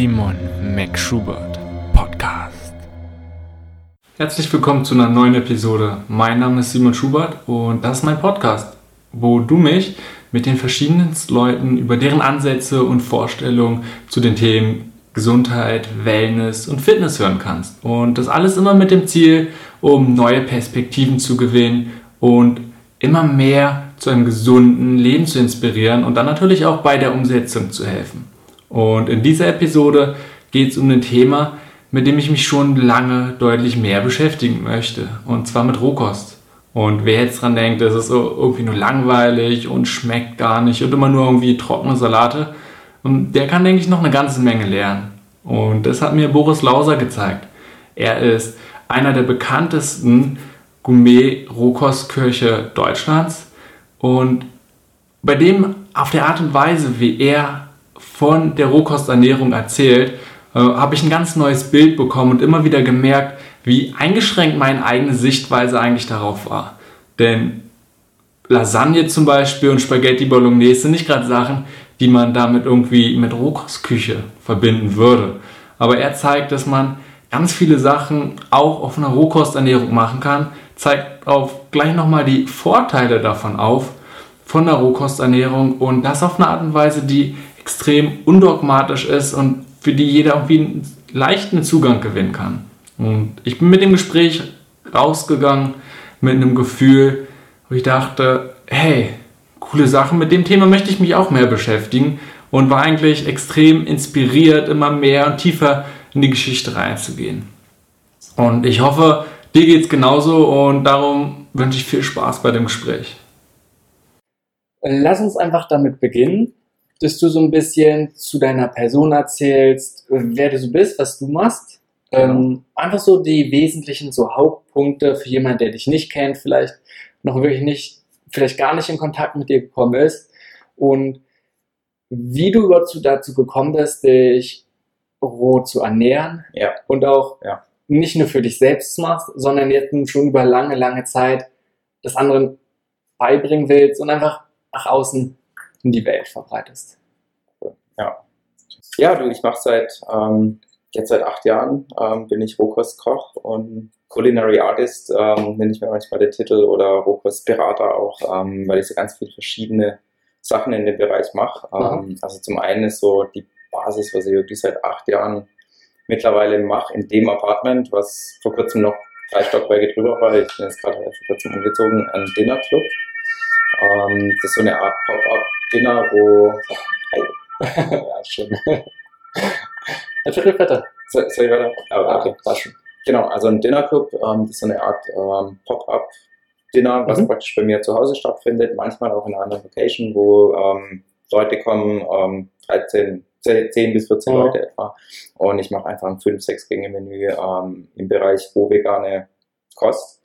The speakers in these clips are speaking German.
Simon McSchubert Podcast. Herzlich willkommen zu einer neuen Episode. Mein Name ist Simon Schubert und das ist mein Podcast, wo du mich mit den verschiedenen Leuten über deren Ansätze und Vorstellungen zu den Themen Gesundheit, Wellness und Fitness hören kannst. Und das alles immer mit dem Ziel, um neue Perspektiven zu gewinnen und immer mehr zu einem gesunden Leben zu inspirieren und dann natürlich auch bei der Umsetzung zu helfen. Und in dieser Episode geht es um ein Thema, mit dem ich mich schon lange deutlich mehr beschäftigen möchte. Und zwar mit Rohkost. Und wer jetzt dran denkt, das ist irgendwie nur langweilig und schmeckt gar nicht und immer nur irgendwie trockene Salate, der kann, denke ich, noch eine ganze Menge lernen. Und das hat mir Boris Lauser gezeigt. Er ist einer der bekanntesten Gourmet-Rohkostköche Deutschlands. Und bei dem auf der Art und Weise, wie er von der Rohkosternährung erzählt, äh, habe ich ein ganz neues Bild bekommen und immer wieder gemerkt, wie eingeschränkt meine eigene Sichtweise eigentlich darauf war. Denn Lasagne zum Beispiel und Spaghetti Bolognese sind nicht gerade Sachen, die man damit irgendwie mit Rohkostküche verbinden würde. Aber er zeigt, dass man ganz viele Sachen auch auf einer Rohkosternährung machen kann, zeigt auch gleich nochmal die Vorteile davon auf, von der Rohkosternährung und das auf eine Art und Weise, die extrem undogmatisch ist und für die jeder irgendwie einen leichten Zugang gewinnen kann. Und ich bin mit dem Gespräch rausgegangen mit einem Gefühl, wo ich dachte, hey, coole Sachen, mit dem Thema möchte ich mich auch mehr beschäftigen und war eigentlich extrem inspiriert, immer mehr und tiefer in die Geschichte reinzugehen. Und ich hoffe, dir geht es genauso und darum wünsche ich viel Spaß bei dem Gespräch. Lass uns einfach damit beginnen, dass du so ein bisschen zu deiner Person erzählst, wer du so bist, was du machst. Ähm, einfach so die wesentlichen so Hauptpunkte für jemanden, der dich nicht kennt, vielleicht noch wirklich nicht, vielleicht gar nicht in Kontakt mit dir gekommen ist und wie du überhaupt dazu gekommen bist, dich roh zu ernähren ja. und auch ja. nicht nur für dich selbst machst, sondern jetzt schon über lange, lange Zeit das anderen beibringen willst und einfach nach außen in die Welt verbreitest. Ja, ja du, ich mache seit ähm, jetzt seit acht Jahren ähm, bin ich Rohkostkoch und Culinary Artist ähm, nenne ich mir manchmal den Titel oder Rohkostberater auch, ähm, weil ich so ganz viele verschiedene Sachen in dem Bereich mache. Ähm, also zum einen ist so die Basis, was ich wirklich seit acht Jahren mittlerweile mache, in dem Apartment, was vor kurzem noch drei Stockwerke drüber war. Ich bin jetzt gerade vor kurzem umgezogen, ein Dinner Club. Ähm, das ist so eine Art Pop-up-Dinner, wo. ja, schön. Soll, soll ich weiter? Ja, okay, war schon. Genau, also ein Dinner Club, ähm, das ist so eine Art ähm, Pop-up-Dinner, was mhm. praktisch bei mir zu Hause stattfindet, manchmal auch in einer anderen Location, wo ähm, Leute kommen, 13, 10 bis 14 mhm. Leute etwa. Und ich mache einfach ein 5-6 Gänge-Menü ähm, im Bereich roh-vegane Kost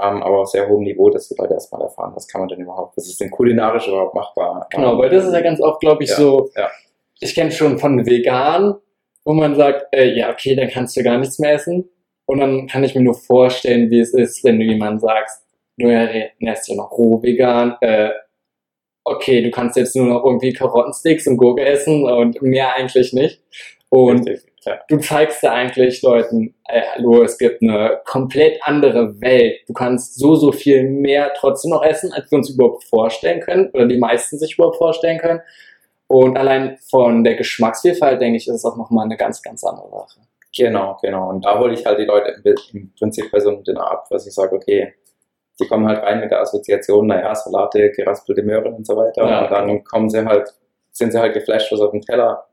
ähm, aber auf sehr hohem Niveau, dass die Leute erstmal erfahren, was kann man denn überhaupt, was ist denn kulinarisch überhaupt machbar. Genau, weil das ist ja ganz oft, glaube ich, ja, so, ja. ich kenne schon von vegan, wo man sagt, äh, ja, okay, dann kannst du gar nichts mehr essen. Und dann kann ich mir nur vorstellen, wie es ist, wenn du jemandem sagst, du ernährst ja noch roh vegan, äh, okay, du kannst jetzt nur noch irgendwie Karottensticks und Gurke essen und mehr eigentlich nicht. Und Richtig. Ja. Du zeigst ja eigentlich Leuten, äh, hallo, es gibt eine komplett andere Welt. Du kannst so, so viel mehr trotzdem noch essen, als wir uns überhaupt vorstellen können oder die meisten sich überhaupt vorstellen können. Und allein von der Geschmacksvielfalt, denke ich, ist es auch nochmal eine ganz, ganz andere Sache. Genau, genau. Und da hole ich halt die Leute im Prinzip bei so einem Dinner ab, was ich sage, okay, die kommen halt rein mit der Assoziation, naja, Salate, geraspelte Möhren und so weiter. Ja. Und dann kommen sie halt, sind sie halt geflasht, was auf dem Teller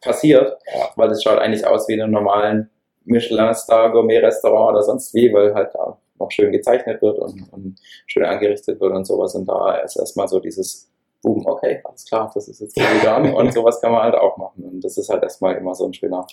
passiert, ja. weil es schaut eigentlich aus wie in einem normalen Michelin-Star Gourmet-Restaurant oder sonst wie, weil halt da noch schön gezeichnet wird und, und schön angerichtet wird und sowas. Und da ist erstmal so dieses Boom, okay, alles klar, das ist jetzt vegan und sowas kann man halt auch machen. Und das ist halt erstmal immer so ein schöner,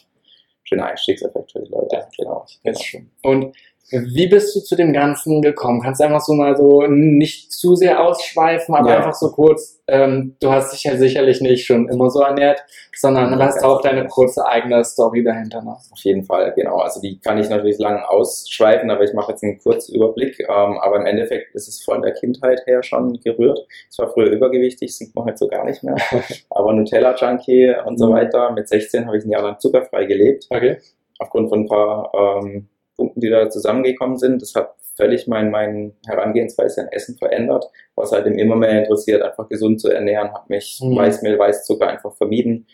schöner Einstiegseffekt für die Leute. Ja, genau. Das ist schön. Und Wie bist du zu dem Ganzen gekommen? Kannst du einfach so mal so nicht zu sehr ausschweifen, aber Ja. einfach so kurz, ähm, du hast dich ja sicherlich nicht schon immer so ernährt, sondern Ja, hast ganz auch deine kurze eigene Story dahinter noch. Auf jeden Fall, genau. Also die kann ich natürlich lang ausschweifen, aber ich mache jetzt einen kurzen Überblick. Ähm, aber im Endeffekt ist es von der Kindheit her schon gerührt. Ich war früher übergewichtig, sieht man heute so gar nicht mehr. aber Nutella-Junkie und so Mhm. weiter. Mit 16 habe ich ein Jahr lang zuckerfrei gelebt. Okay. aufgrund von ein paar ähm, Punkten, die da zusammengekommen sind. Das hat völlig mein, mein Herangehensweise an Essen verändert, was halt eben immer mehr interessiert, einfach gesund zu ernähren, habe mich Mhm. Weißmehl, Weißzucker einfach vermieden,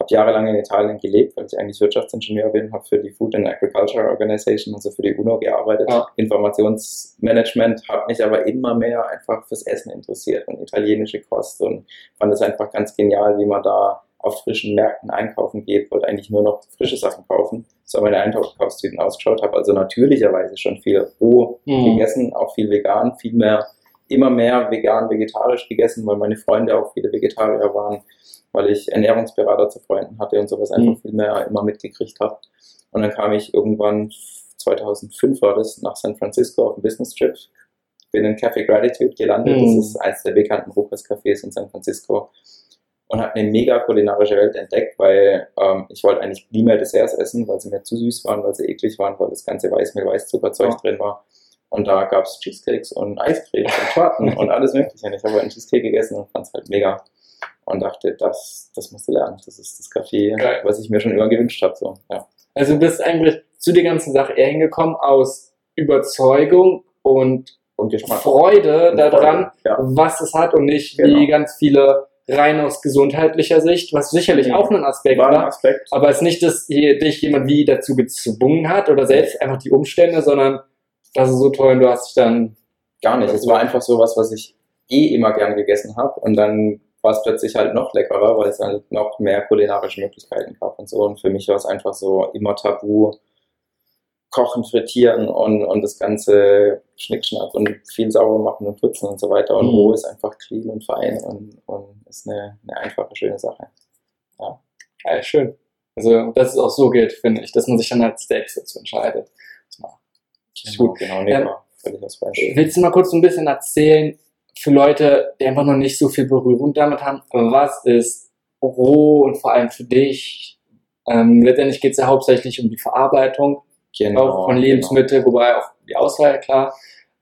habe jahrelang in Italien gelebt, weil ich eigentlich Wirtschaftsingenieur bin, habe für die Food and Agriculture Organization, also für die UNO gearbeitet, Ja. Informationsmanagement, habe mich aber immer mehr einfach fürs Essen interessiert und italienische Kost und fand es einfach ganz genial, wie man da auf frischen Märkten einkaufen geht, wollte eigentlich nur noch frische Sachen kaufen, so meine Einkaufstüten ausgeschaut, habe also natürlicherweise schon viel roh Mhm. gegessen, auch viel vegan, viel mehr, immer mehr vegan, vegetarisch gegessen, weil meine Freunde auch viele Vegetarier waren, weil ich Ernährungsberater zu Freunden hatte und sowas einfach Mhm. viel mehr immer mitgekriegt habe. Und dann kam ich irgendwann, 2005 war das, nach San Francisco auf einen Business Trip, bin in Café Gratitude gelandet, Mhm. das ist eines der bekannten Rucas-Cafés in San Francisco und habe eine mega kulinarische Welt entdeckt, weil ähm, ich wollte eigentlich nie mehr Desserts essen, weil sie mir zu süß waren, weil sie eklig waren, weil das ganze Weißmehl, Weißzuckerzeug Ja. drin war. Und da gab es Cheesecakes und Eiscremes und Torten und alles mögliche. Und ich habe einen Cheesecake gegessen und fand es halt mega. Und dachte, das, das musst du lernen. Das ist das Café, Geil. was ich mir schon immer gewünscht habe. So. Ja. Also du bist eigentlich zu der ganzen Sache eher hingekommen aus Überzeugung und Und. Freude Und daran, Freude, Ja. was es hat und nicht Genau. wie ganz viele rein aus gesundheitlicher Sicht, was sicherlich Mhm. auch ein Aspekt War war. Aspekt. Aber es ist nicht, dass hier dich jemand wie dazu gezwungen hat oder selbst einfach die Umstände, sondern das ist so toll und du hast dich dann. Gar nicht. Es war einfach so was, was ich eh immer gern gegessen habe. Und dann war es plötzlich halt noch leckerer, weil es halt noch mehr kulinarische Möglichkeiten gab und so. Und für mich war es einfach so immer tabu. Kochen, frittieren und, und das ganze Schnickschnack und viel sauber machen und putzen und so weiter. Und Mhm. roh ist einfach clean und fein und, und ist eine, eine einfache, schöne Sache. Ja, schön. Also, dass es auch so geht, finde ich, dass man sich dann als selbst dazu entscheidet. Ist Genau, gut. genau, nee, Ähm. Willst du mal kurz ein bisschen erzählen, für Leute, die einfach noch nicht so viel Berührung damit haben, was ist roh und vor allem für dich? Ähm, letztendlich geht es ja hauptsächlich um die Verarbeitung, Genau, auch von genau. Lebensmitteln, wobei auch die Auswahl, klar.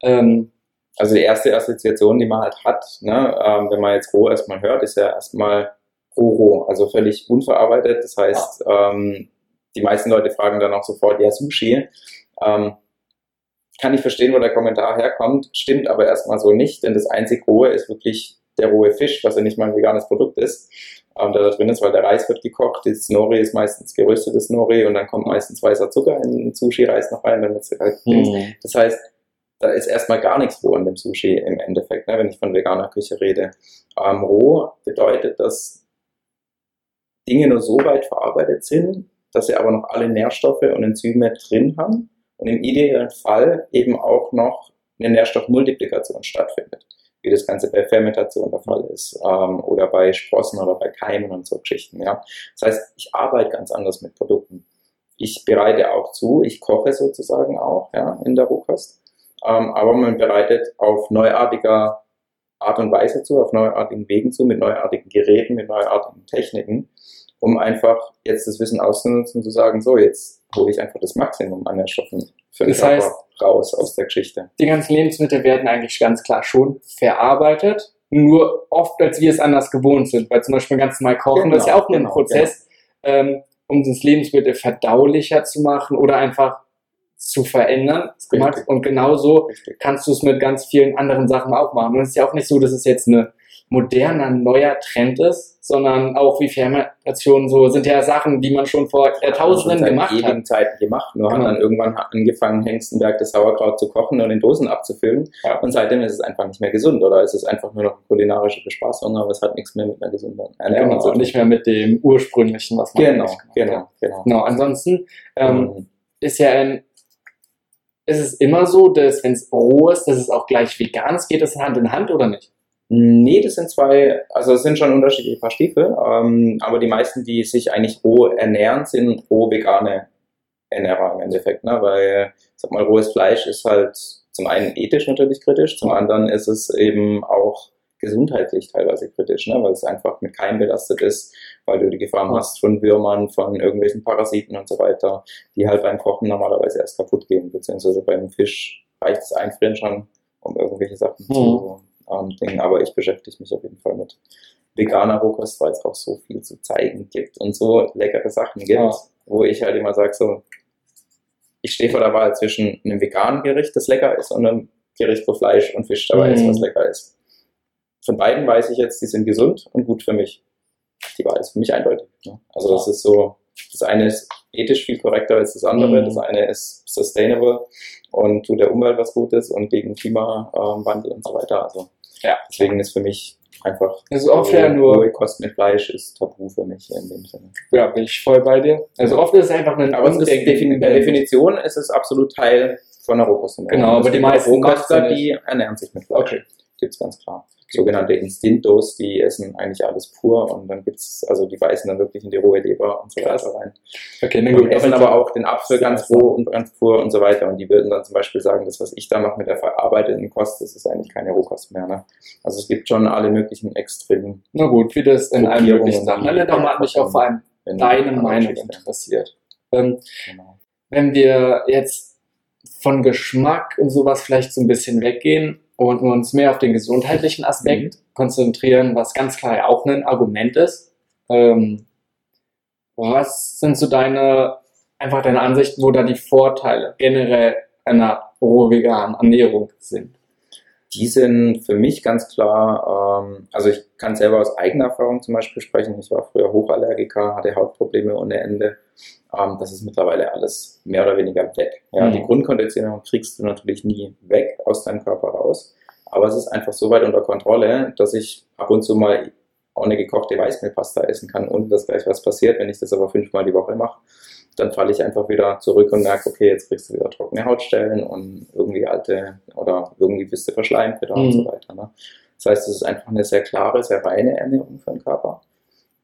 Ähm, Also die erste Assoziation, die man halt hat, ne, ähm, wenn man jetzt roh erstmal hört, ist ja erstmal roh roh, also völlig unverarbeitet. Das heißt, ähm, die meisten Leute fragen dann auch sofort, ja, Sushi. Ähm, kann ich verstehen, wo der Kommentar herkommt, stimmt aber erstmal so nicht, denn das einzig Rohe ist wirklich der rohe Fisch, was ja nicht mal ein veganes Produkt ist, ähm, da drin ist, weil der Reis wird gekocht, das Nori ist meistens geröstetes Nori und dann kommt meistens weißer Zucker in den Sushi-Reis noch rein, es halt hm. das heißt, da ist erstmal gar nichts roh an dem Sushi im Endeffekt, ne, wenn ich von veganer Küche rede. Ähm, roh bedeutet, dass Dinge nur so weit verarbeitet sind, dass sie aber noch alle Nährstoffe und Enzyme drin haben und im idealen Fall eben auch noch eine Nährstoffmultiplikation stattfindet, wie das Ganze bei Fermentation der Fall ist ähm, oder bei Sprossen oder bei Keimen und so Geschichten. Ja. Das heißt, ich arbeite ganz anders mit Produkten. Ich bereite auch zu, ich koche sozusagen auch ja, in der Rohkost, ähm, aber man bereitet auf neuartiger Art und Weise zu, auf neuartigen Wegen zu, mit neuartigen Geräten, mit neuartigen Techniken, um einfach jetzt das Wissen auszunutzen und zu sagen, so, jetzt hole ich einfach das Maximum an Nährstoffen für den Das Körper heißt- raus aus der Geschichte. Die ganzen Lebensmittel werden eigentlich ganz klar schon verarbeitet, nur oft als wir es anders gewohnt sind, weil zum Beispiel ganz normal kochen, das ist ja Genau, auch nur ein genau, Prozess, ähm, um das Lebensmittel verdaulicher zu machen oder einfach zu verändern. Richtig. Und genauso Richtig. kannst du es mit ganz vielen anderen Sachen auch machen. Und es ist ja auch nicht so, dass es jetzt eine moderner, neuer Trend ist, sondern auch wie Fermentation so sind ja Sachen, die man schon vor Jahrtausenden seit gemacht ewigen hat. Zeiten gemacht. Nur Genau. hat dann irgendwann angefangen, Hengstenberg das Sauerkraut zu kochen und in Dosen abzufüllen. Ja. Und seitdem ist es einfach nicht mehr gesund. Oder es ist einfach nur noch eine kulinarische Bespaßung, aber es hat nichts mehr mit einer gesunden Ernährung Genau, zu und tun. nicht mehr mit dem ursprünglichen, was man Genau, gemacht hat. genau, genau. Genau, ansonsten ähm, Ähm, ist ja ein, ist es immer so, dass wenn es roh ist, dass es auch gleich vegan ist. Geht das Hand in Hand oder nicht? Nee, das sind zwei, also es sind schon unterschiedliche Paar Stiefel, ähm, aber die meisten, die sich eigentlich roh ernähren, sind roh vegane Ernährer im Endeffekt, ne? weil, sag mal, rohes Fleisch ist halt zum einen ethisch natürlich kritisch, zum anderen ist es eben auch gesundheitlich teilweise kritisch, ne? weil es einfach mit Keim belastet ist, weil du die Gefahr hast von Würmern, von irgendwelchen Parasiten und so weiter, die halt beim Kochen normalerweise erst kaputt gehen, beziehungsweise beim Fisch reicht das Einfrieren schon, um irgendwelche Sachen mhm. zu ähm, dingen. Aber ich beschäftige mich auf jeden Fall mit veganer Rohkost, weil es auch so viel zu zeigen gibt und so leckere Sachen gibt, ja. wo ich halt immer sage, so, ich stehe vor der Wahl zwischen einem veganen Gericht, das lecker ist, und einem Gericht, wo Fleisch und Fisch dabei mhm. ist, was lecker ist. Von beiden weiß ich jetzt, die sind gesund und gut für mich. Die Wahl ist für mich eindeutig. Ne? Also das ist so, das eine ist ethisch viel korrekter als das andere, mhm. das eine ist sustainable und tut der Umwelt was Gutes und gegen Klimawandel und so weiter. Also ja. deswegen ist für mich einfach ist oft ja nur Kost mit Fleisch ist tabu für mich in dem Sinne. Ja, bin ich voll bei dir. Also oft ist es einfach ein Aber Defin der Definition ist es absolut Teil von der Rohkost. Genau, aber die meisten Rohköstler, die ernähren sich mit Fleisch. Okay. Gibt's ganz klar sogenannte Instintos, die essen eigentlich alles pur und dann gibt's, also die beißen dann wirklich in die rohe Leber und so weiter rein. Okay, dann gut, essen aber auch den Apfel ganz roh und ganz pur und so weiter und die würden dann zum Beispiel sagen, das, was ich da mache mit der verarbeiteten Kost, das ist eigentlich keine Rohkost mehr. Ne? Also es gibt schon alle möglichen Extremen. Na gut, wie das in allen möglichen Sachen. Alle doch mal mich auch vor allem deine Meinung interessiert. Ähm, genau. Wenn wir jetzt von Geschmack und sowas vielleicht so ein bisschen weggehen, und uns mehr auf den gesundheitlichen Aspekt mhm. konzentrieren, was ganz klar ja auch ein Argument ist. Ähm, was sind so deine, einfach deine Ansichten, wo da die Vorteile generell einer rohveganen Ernährung sind? Die sind für mich ganz klar, ähm, also ich kann selber aus eigener Erfahrung zum Beispiel sprechen. Ich war früher Hochallergiker, hatte Hautprobleme ohne Ende. Ähm, das ist mittlerweile alles mehr oder weniger weg. Ja, mhm. Die Grundkonditionierung kriegst du natürlich nie weg aus deinem Körper raus. Aber es ist einfach so weit unter Kontrolle, dass ich ab und zu mal auch eine gekochte Weißmehlpasta essen kann, ohne dass gleich was passiert. Wenn ich das aber fünfmal die Woche mache, dann falle ich einfach wieder zurück und merke, okay, jetzt kriegst du wieder trockene Hautstellen und irgendwie alte oder irgendwie bist du verschleimt wieder mhm. und so weiter. Ne? Das heißt, es ist einfach eine sehr klare, sehr reine Ernährung für den Körper,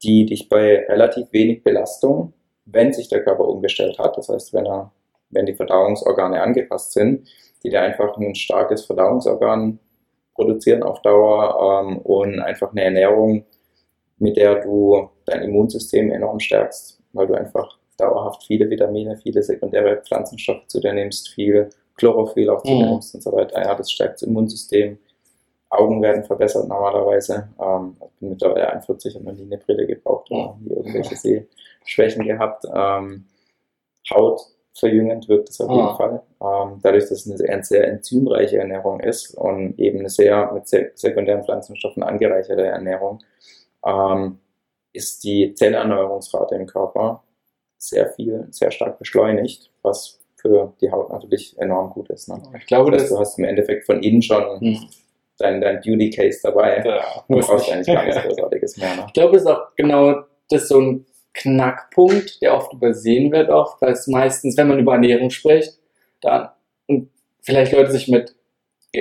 die dich bei relativ wenig Belastung, wenn sich der Körper umgestellt hat, das heißt, wenn er, wenn die Verdauungsorgane angepasst sind, die dir einfach ein starkes Verdauungsorgan produzieren auf Dauer ähm, und einfach eine Ernährung, mit der du dein Immunsystem enorm stärkst, weil du einfach dauerhaft viele Vitamine, viele sekundäre Pflanzenstoffe zu dir nimmst, viel Chlorophyll auch zu dir mhm. nimmst und so weiter. Ja, das stärkt das Immunsystem. Augen werden verbessert normalerweise. Ähm, ich bin mittlerweile 41 und noch nie eine Brille gebraucht oder nie irgendwelche Sehschwächen gehabt. Ähm, Haut verjüngend wirkt es auf jeden ah. Fall. Ähm, dadurch, dass es eine sehr enzymreiche Ernährung ist und eben eine sehr mit sekundären Pflanzenstoffen angereicherte Ernährung, ähm, ist die Zellerneuerungsrate im Körper sehr viel, sehr stark beschleunigt, was für die Haut natürlich enorm gut ist. Ne? Ich glaube, das heißt, du hast im Endeffekt von innen schon hm. Dein, dein Beauty Case dabei. Ja, du brauchst eigentlich gar nichts Großartiges mehr. Ne? Ich glaube, das ist auch genau das so ein Knackpunkt, der oft übersehen wird, oft, weil es meistens, wenn man über Ernährung spricht, dann und vielleicht Leute sich mit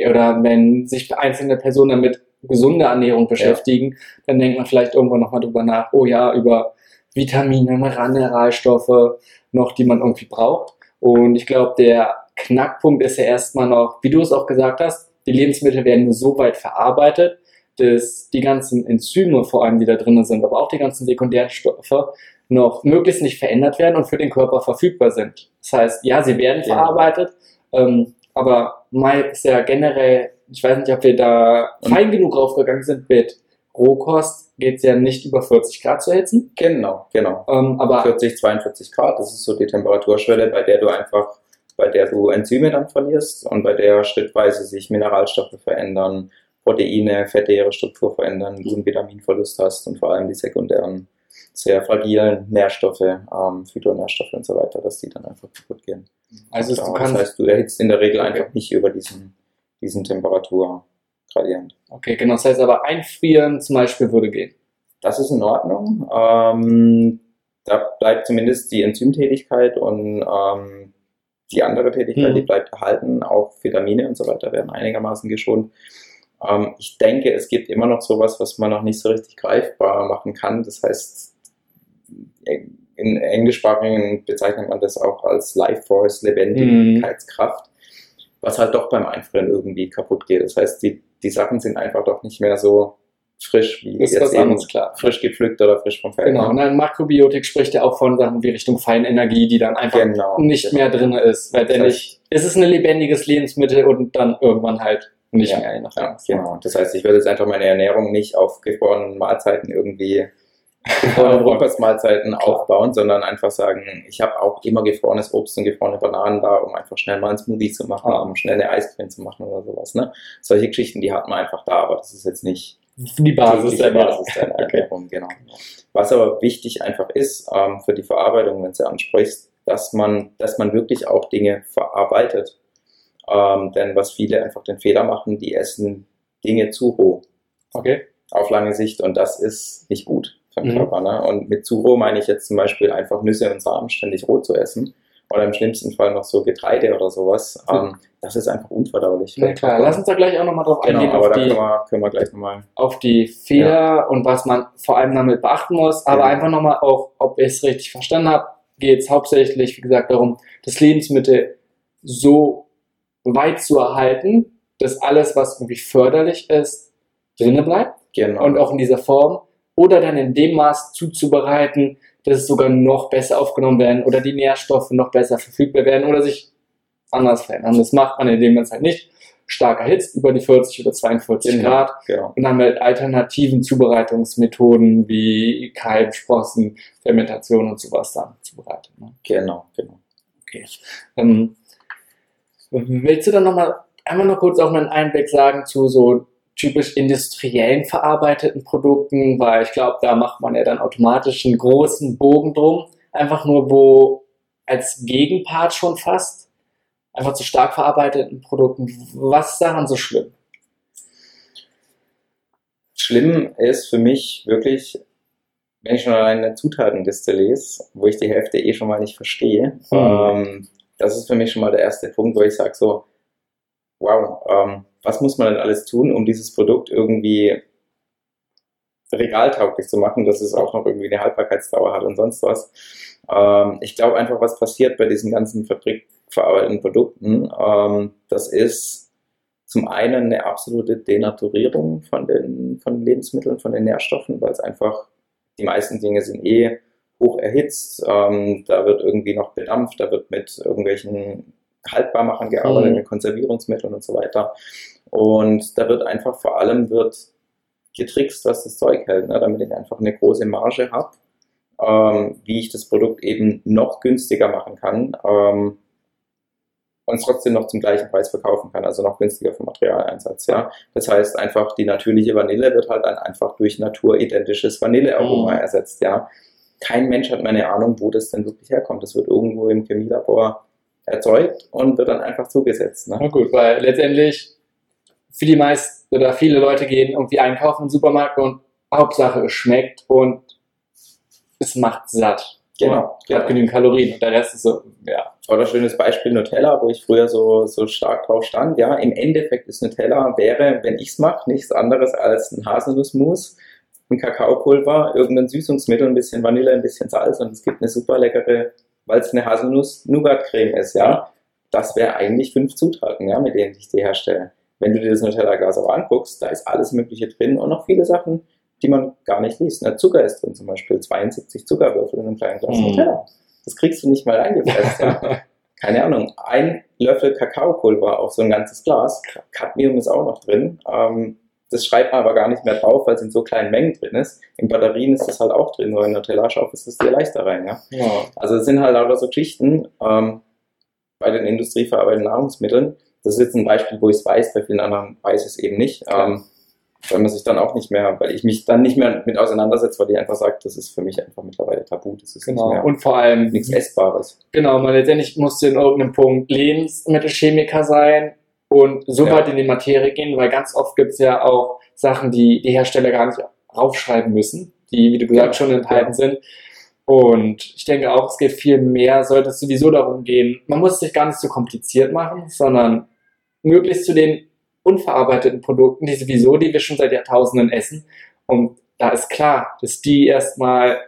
oder wenn sich einzelne Personen damit gesunde Ernährung beschäftigen, ja. dann denkt man vielleicht irgendwann nochmal drüber nach, oh ja, über Vitamine, Mineralstoffe noch, die man irgendwie braucht. Und ich glaube, der Knackpunkt ist ja erstmal noch, wie du es auch gesagt hast, die Lebensmittel werden nur so weit verarbeitet, dass die ganzen Enzyme, vor allem die da drin sind, aber auch die ganzen Sekundärstoffe, noch möglichst nicht verändert werden und für den Körper verfügbar sind. Das heißt, ja, sie werden ja. verarbeitet, ähm, aber mal ist ja generell, ich weiß nicht, ob wir da fein genug aufgegangen sind mit Rohkost, geht es ja nicht über 40 Grad zu erhitzen. Genau, genau. Ähm, aber 40, 42 Grad, das ist so die Temperaturschwelle, bei der du einfach, bei der du Enzyme dann verlierst und bei der schrittweise sich Mineralstoffe verändern, Proteine, Fette ihre Struktur verändern, du einen Vitaminverlust hast und vor allem die sekundären, sehr fragilen Nährstoffe, ähm, Phytonährstoffe und so weiter, dass die dann einfach kaputt gehen. Also du kannst, das heißt, du erhitzt in der Regel okay. einfach nicht über diesen, diesen Temperaturgradient. Okay, genau. Das heißt aber einfrieren zum Beispiel würde gehen. Das ist in Ordnung. Ähm, da bleibt zumindest die Enzymtätigkeit und ähm, die andere Tätigkeit, hm. die bleibt erhalten. Auch Vitamine und so weiter werden einigermaßen geschont. Ähm, ich denke, es gibt immer noch sowas, was man noch nicht so richtig greifbar machen kann. Das heißt, in englischsprachigen bezeichnet man das auch als Life Force, Lebendigkeitskraft, was halt doch beim Einfrieren irgendwie kaputt geht. Das heißt, die, die Sachen sind einfach doch nicht mehr so frisch wie Ist jetzt eben klar. frisch gepflückt oder frisch vom Feld. Genau, und dann Makrobiotik spricht ja auch von Sachen wie Richtung Feinenergie, die dann einfach Genau. nicht mehr drin ist. Weil letztendlich ist es ein lebendiges Lebensmittel und dann irgendwann halt nicht Ja, mehr. Ja, genau. Das heißt, ich würde jetzt einfach meine Ernährung nicht auf gefrorenen Mahlzeiten irgendwie gefrorene Rohkostmahlzeiten aufbauen, sondern einfach sagen, ich habe auch immer gefrorenes Obst und gefrorene Bananen da, um einfach schnell mal einen Smoothie zu machen, Ah. um schnell eine Eiscreme zu machen oder sowas. Ne? Solche Geschichten, die hat man einfach da, aber das ist jetzt nicht Die Basis die der Basis Okay. Ernährung, genau. Was aber wichtig einfach ist ähm, für die Verarbeitung, wenn du ansprichst, dass man, dass man wirklich auch Dinge verarbeitet. Ähm, denn was viele einfach den Fehler machen, die essen Dinge zu roh Okay. auf lange Sicht und das ist nicht gut für den Mhm. Körper. Ne? Und mit zu roh meine ich jetzt zum Beispiel einfach Nüsse und Samen ständig roh zu essen oder im schlimmsten Fall noch so Getreide oder sowas. Ähm, das ist einfach unverdaulich. Na klar, lass uns da gleich auch nochmal drauf Genau, eingehen, aber auf da die, können wir, können wir gleich nochmal. auf die Fehler und was man vor allem damit beachten muss. Aber Ja. einfach nochmal auch, ob ich es richtig verstanden habe, geht es hauptsächlich, wie gesagt, darum, das Lebensmittel so weit zu erhalten, dass alles, was irgendwie förderlich ist, drinne bleibt Genau. und auch in dieser Form. Oder dann in dem Maß zuzubereiten, dass es sogar noch besser aufgenommen werden oder die Nährstoffe noch besser verfügbar werden oder sich anders verändern. Das macht man, indem man es halt nicht stark erhitzt, über die 40 oder 42 Genau. Grad genau. und dann mit alternativen Zubereitungsmethoden wie Keim, Sprossen, Fermentation und sowas dann zubereitet. Ne? Genau, genau. Okay. Ähm, willst du dann nochmal einmal noch kurz auch einen Einblick sagen zu so typisch industriellen verarbeiteten Produkten, weil ich glaube, da macht man ja dann automatisch einen großen Bogen drum, einfach nur wo als Gegenpart schon fast, einfach zu stark verarbeiteten Produkten. Was ist daran so schlimm? Schlimm ist für mich wirklich, wenn ich schon allein eine Zutatenliste lese, wo ich die Hälfte eh schon mal nicht verstehe. Hm. Ähm, das ist für mich schon mal der erste Punkt, wo ich sage so, wow, ähm, was muss man denn alles tun, um dieses Produkt irgendwie regaltauglich zu machen, dass es auch noch irgendwie eine Haltbarkeitsdauer hat und sonst was. Ähm, ich glaube einfach, was passiert bei diesen ganzen fabrikverarbeiteten Produkten, ähm, das ist zum einen eine absolute Denaturierung von den, von den Lebensmitteln, von den Nährstoffen, weil es einfach, die meisten Dinge sind eh hoch erhitzt, ähm, da wird irgendwie noch bedampft, da wird mit irgendwelchen Haltbarmachern gearbeitet, Mhm. mit Konservierungsmitteln und so weiter. Und da wird einfach vor allem wird getrickst, was das Zeug hält, ne, damit ich einfach eine große Marge habe, ähm, wie ich das Produkt eben noch günstiger machen kann ähm, und trotzdem noch zum gleichen Preis verkaufen kann, also noch günstiger vom Materialeinsatz. Ja. Das heißt einfach, die natürliche Vanille wird halt dann einfach durch naturidentisches Vanillearoma Mhm. ersetzt. Ja. Kein Mensch hat mehr eine Ahnung, wo das denn wirklich herkommt. Das wird irgendwo im Chemielabor erzeugt und wird dann einfach zugesetzt. Ne? Na gut, weil letztendlich für die meisten oder viele Leute gehen irgendwie einkaufen im Supermarkt und Hauptsache es schmeckt und es macht satt. Genau, Und hat genügend Kalorien und der Rest ist so, ja. Oder schönes Beispiel Nutella, wo ich früher so, so stark drauf stand. Ja, im Endeffekt ist Nutella, wäre, wenn ich es mache, nichts anderes als ein Haselnussmus, ein Kakaopulver, irgendein Süßungsmittel, ein bisschen Vanille, ein bisschen Salz und es gibt eine super leckere, weil es eine Haselnuss-Nougat-Creme ist, ja. Das wäre eigentlich fünf Zutaten, ja, mit denen ich die herstelle. Wenn du dir das Nutella-Glas aber anguckst, da ist alles Mögliche drin und noch viele Sachen, die man gar nicht liest. Ne? Zucker ist drin zum Beispiel, 72 Zuckerwürfel in einem kleinen Glas Mhm. Nutella. Das kriegst du nicht mal eingefasst. ja. Keine Ahnung, ein Löffel Kakaopulver auf so ein ganzes Glas. Cadmium ist auch noch drin. Ähm, das schreibt man aber gar nicht mehr drauf, weil es in so kleinen Mengen drin ist. In Batterien ist das halt auch drin, nur in Nutella schaufelst du es dir leichter rein. Ja? ja. Also es sind halt lauter so Geschichten ähm, bei den industrieverarbeiteten Nahrungsmitteln. Das ist jetzt ein Beispiel, wo ich es weiß, bei vielen anderen weiß ich es eben nicht. Ähm, weil man sich dann auch nicht mehr, weil ich mich dann nicht mehr mit auseinandersetze, weil ich einfach sage, das ist für mich einfach mittlerweile tabu. Das ist Genau. nicht mehr Und vor allem, nichts Essbares. genau, man letztendlich musste in irgendeinem Punkt Lebensmittelchemiker sein und so Ja. weit in die Materie gehen, weil ganz oft gibt es ja auch Sachen, die die Hersteller gar nicht raufschreiben müssen, die, wie du gesagt, Ja, schon enthalten ja. sind. Und ich denke auch, es geht viel mehr, sollte es sowieso darum gehen, man muss es sich gar nicht so kompliziert machen, sondern möglichst zu den unverarbeiteten Produkten, die sowieso, die wir schon seit Jahrtausenden essen. Und da ist klar, dass die erstmal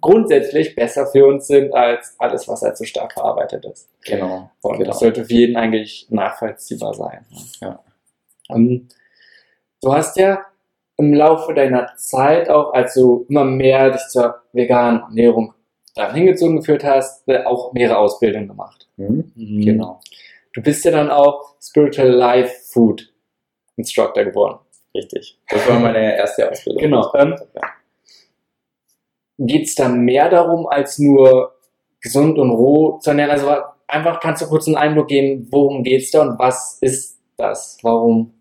grundsätzlich besser für uns sind als alles, was halt so stark verarbeitet ist. Genau. Und genau. das sollte für jeden eigentlich nachvollziehbar sein. Ja. Ähm, du hast ja im Laufe deiner Zeit auch, als du immer mehr dich zur veganen Ernährung dahin hingezogen geführt hast, auch mehrere Ausbildungen gemacht. Mhm. Genau. Du bist ja dann auch Spiritual Life Food Instructor geworden. Richtig. Das war meine erste Ausbildung. Genau. Ähm. Geht es da mehr darum, als nur gesund und roh zu ernähren? Also einfach kannst du kurz einen Einblick geben, worum geht's da und was ist das? Warum?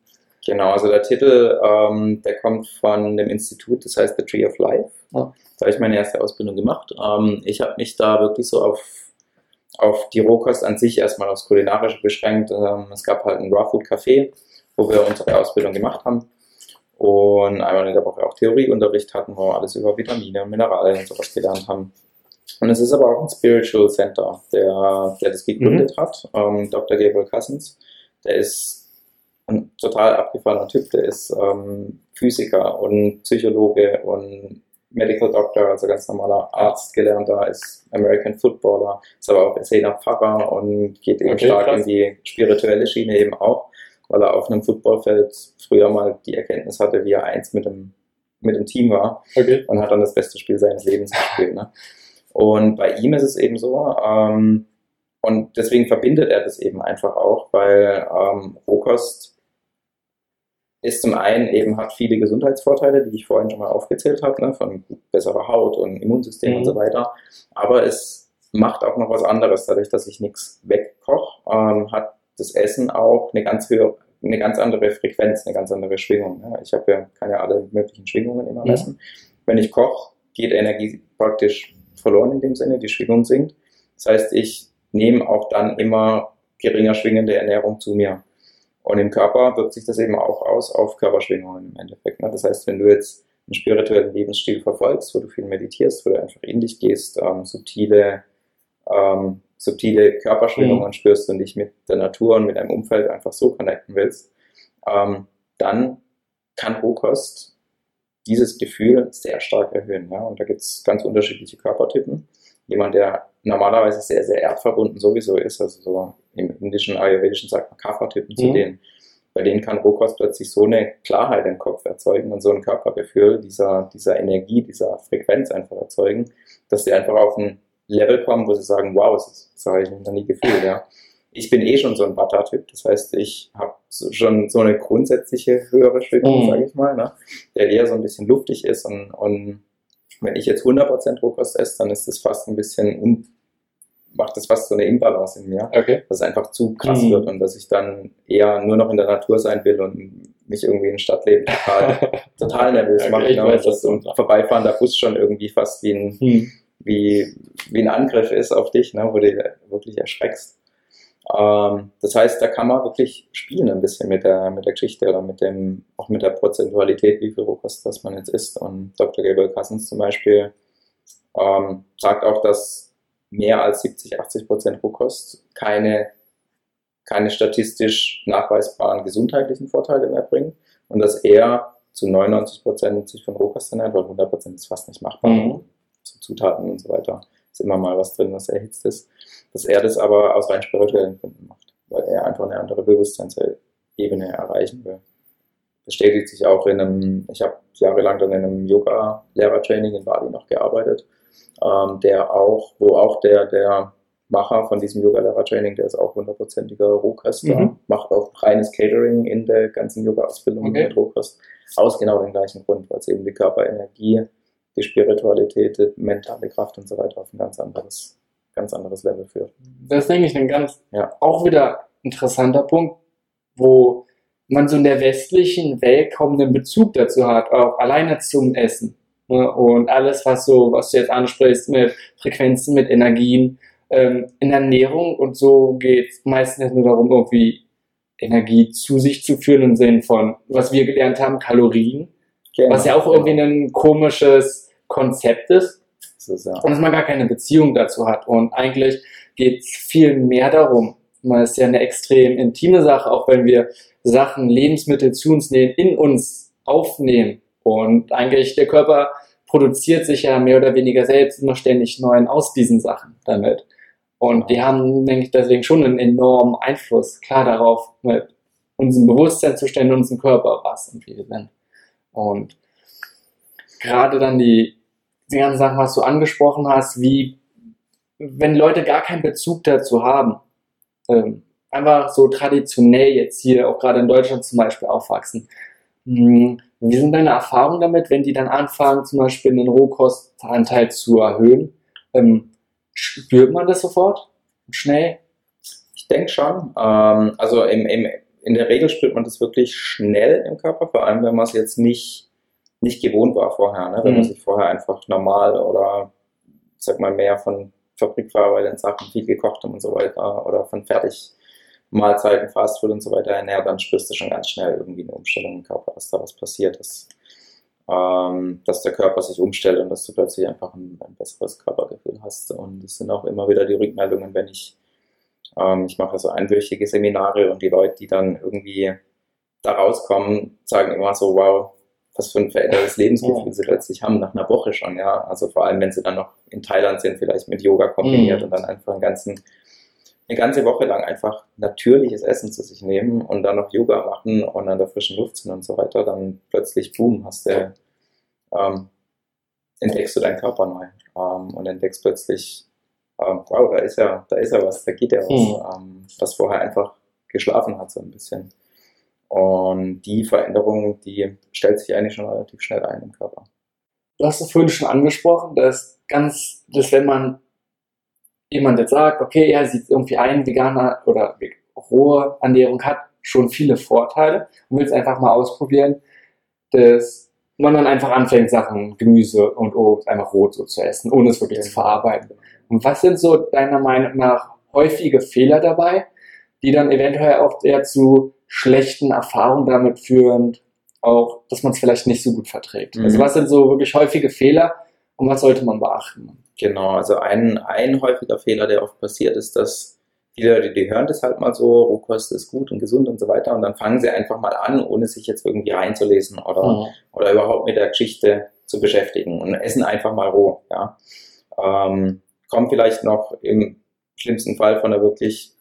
Genau, also der Titel, ähm, der kommt von dem Institut, das heißt The Tree of Life. Ja. Da habe ich meine erste Ausbildung gemacht. Ähm, ich habe mich da wirklich so auf, auf die Rohkost an sich erstmal aufs Kulinarische beschränkt. Ähm, es gab halt ein Raw Food Café, wo wir unsere Ausbildung gemacht haben. Und einmal in der Woche auch Theorieunterricht hatten, wo wir alles über Vitamine und Mineralien und sowas gelernt haben. Und es ist aber auch ein Spiritual Center, der, der das gegründet hat, ähm, Dr. Gabriel Cousins. Der ist ein total abgefahrener Typ, der ist ähm, Physiker und Psychologe und Medical Doctor, also ganz normaler Arzt gelernter, ist American Footballer, ist aber auch Essener Pfarrer und geht eben Okay, stark krass. in die spirituelle Schiene eben auch, weil er auf einem Footballfeld früher mal die Erkenntnis hatte, wie er eins mit dem, mit dem Team war Okay. und hat dann das beste Spiel seines Lebens gespielt. Ne? Und bei ihm ist es eben so, ähm, und deswegen verbindet er das eben einfach auch, weil ähm, Rohkost ist zum einen eben hat viele Gesundheitsvorteile, die ich vorhin schon mal aufgezählt habe, ne, von besserer Haut und Immunsystem Mhm. und so weiter. Aber es macht auch noch was anderes, dadurch, dass ich nichts wegkoche, ähm, hat das Essen auch eine ganz höhere, eine ganz andere Frequenz, eine ganz andere Schwingung. Ne? Ich habe ja, kann ja alle möglichen Schwingungen immer Mhm. messen. Wenn ich koche, geht Energie praktisch verloren in dem Sinne, die Schwingung sinkt. Das heißt, ich nehme auch dann immer geringer schwingende Ernährung zu mir. Und im Körper wirkt sich das eben auch aus auf Körperschwingungen im Endeffekt. Ne? Das heißt, wenn du jetzt einen spirituellen Lebensstil verfolgst, wo du viel meditierst, wo du einfach in dich gehst, ähm, subtile, ähm, subtile Körperschwingungen spürst und dich mit der Natur und mit deinem Umfeld einfach so connecten willst, ähm, dann kann Rohkost dieses Gefühl sehr stark erhöhen. Ja? Und da gibt es ganz unterschiedliche Körpertypen. Jemand, der normalerweise sehr, sehr erdverbunden sowieso ist, also so im indischen, ayurvedischen sagt man Kapha-Typen zu Mhm. denen, bei denen kann Rohkost plötzlich so eine Klarheit im Kopf erzeugen und so ein Körpergefühl dieser, dieser Energie, dieser Frequenz einfach erzeugen, dass sie einfach auf ein Level kommen, wo sie sagen, wow, das, ist- das habe ich noch nie gefühlt. Ja. Ich bin eh schon so ein Vata-Typ, das heißt, ich habe so, schon so eine grundsätzliche höhere Schwingung, Mhm. sage ich mal, ne? der eher so ein bisschen luftig ist und, und wenn ich jetzt 100% Rohkost esse, dann ist das fast ein bisschen, un macht das fast so eine Imbalance in mir, Okay. dass es einfach zu krass Mhm. wird und dass ich dann eher nur noch in der Natur sein will und mich irgendwie in Stadtleben total, total nervös Okay, macht. ich Ne? weiß, Und dass so ein vorbeifahrender Bus schon irgendwie fast wie ein, Hm. wie, wie ein Angriff ist auf dich, ne? wo du wirklich erschreckst. Ähm, das heißt, da kann man wirklich spielen ein bisschen mit der, mit der Geschichte oder mit dem, auch mit der Prozentualität, wie viel Rohkost das man jetzt isst. Und Dr. Gabriel Cousins zum Beispiel ähm, sagt auch, dass mehr als 70, 80 Prozent Rohkost keine, keine statistisch nachweisbaren gesundheitlichen Vorteile mehr bringen und dass er zu 99 Prozent sich von Rohkost ernährt, weil 100 Prozent ist fast nicht machbar. Mhm. Zu Zutaten und so weiter ist immer mal was drin, was erhitzt ist. Dass er das aber aus rein spirituellen Gründen macht, weil er einfach eine andere Bewusstseinsebene erreichen will. Bestätigt sich auch in einem, ich habe jahrelang dann in einem Yoga-Lehrertraining in Bali noch gearbeitet, ähm, der auch, wo auch der, der Macher von diesem Yoga-Lehrer-Training, der ist auch hundertprozentiger Rohköstler, Mhm. macht auch reines Catering in der ganzen Yoga-Ausbildung Okay. mit Rohkost, aus genau dem gleichen Grund, weil es eben die Körperenergie, die Spiritualität, die mentale Kraft und so weiter auf ein ganz anderes, ganz anderes Level führt. Das ist, denke ich, ein ganz, Ja. auch wieder interessanter Punkt, wo man so in der westlichen Welt kaum einen Bezug dazu hat, auch alleine zum Essen. Ne? Und alles, was so, was du jetzt ansprichst, mit Frequenzen, mit Energien, ähm, in Ernährung und so geht es meistens nur darum, irgendwie Energie zu sich zu führen im Sinn von, was wir gelernt haben, Kalorien, Genau. was ja auch irgendwie ein komisches Konzept ist ist, ja. und dass man gar keine Beziehung dazu hat. Und eigentlich geht es viel mehr darum. Man ist ja eine extrem intime Sache, auch wenn wir Sachen, Lebensmittel zu uns nehmen, in uns aufnehmen. Und eigentlich der Körper produziert sich ja mehr oder weniger selbst immer ständig neuen aus diesen Sachen damit. Und die haben, denke ich, deswegen schon einen enormen Einfluss, klar darauf, mit unserem Bewusstsein zu stellen, unserem Körper, was und wie wir sind. Und gerade dann die, die ganzen Sachen, was du angesprochen hast, wie, wenn Leute gar keinen Bezug dazu haben, ähm, einfach so traditionell jetzt hier, auch gerade in Deutschland zum Beispiel, aufwachsen. Hm, wie sind deine Erfahrungen damit, wenn die dann anfangen, zum Beispiel den Rohkostanteil zu erhöhen? Ähm, spürt man das sofort? Schnell? Ich denke schon. Ähm, also im, im, in der Regel spürt man das wirklich schnell im Körper, vor allem wenn man es jetzt nicht, nicht gewohnt war vorher. Ne? Wenn mhm. man sich vorher einfach normal oder sag mal mehr von fabrikverarbeiteten Sachen viel gekocht haben und so weiter oder von fertig Mahlzeiten, Fastfood und so weiter ernährt, dann spürst du schon ganz schnell irgendwie eine Umstellung im Körper, dass da was passiert ist. Ähm, dass der Körper sich umstellt und dass du plötzlich einfach ein, ein besseres Körpergefühl hast. Und es sind auch immer wieder die Rückmeldungen, wenn ich, ähm, ich mache so einwöchige Seminare und die Leute, die dann irgendwie da rauskommen, sagen immer so, wow, was für ein verändertes Lebensgefühl sie plötzlich haben, nach einer Woche schon, ja. Also vor allem, wenn sie dann noch in Thailand sind, vielleicht mit Yoga kombiniert mhm. und dann einfach einen ganzen eine ganze Woche lang einfach natürliches Essen zu sich nehmen und dann noch Yoga machen und an der frischen Luft sind und so weiter, dann plötzlich, boom, hast du, ähm, entdeckst du deinen Körper neu ähm, und entdeckst plötzlich, ähm, wow, da ist ja, da ist ja was, da geht ja was, mhm. was vorher einfach geschlafen hat so ein bisschen. Und die Veränderung, die stellt sich eigentlich schon relativ schnell ein im Körper. Du hast es vorhin schon angesprochen, dass ganz, dass wenn man jemand jetzt sagt, okay, er sieht irgendwie ein, veganer oder rohe Ernährung hat schon viele Vorteile und will es einfach mal ausprobieren, dass man dann einfach anfängt, Sachen, Gemüse und Obst einfach rot so zu essen, ohne es wirklich zu verarbeiten. Und was sind so deiner Meinung nach häufige Fehler dabei, die dann eventuell auch eher zu schlechten Erfahrungen damit führen, auch, dass man es vielleicht nicht so gut verträgt? Also mhm. Also was sind so wirklich häufige Fehler und was sollte man beachten? Genau, also ein, ein häufiger Fehler, der oft passiert, ist, dass viele Leute, die hören das halt mal so, Rohkost ist gut und gesund und so weiter, und dann fangen sie einfach mal an, ohne sich jetzt irgendwie reinzulesen oder, mhm. oder überhaupt mit der Geschichte zu beschäftigen und essen einfach mal roh. Ja. Ähm, kommt vielleicht noch im schlimmsten Fall von einer wirklich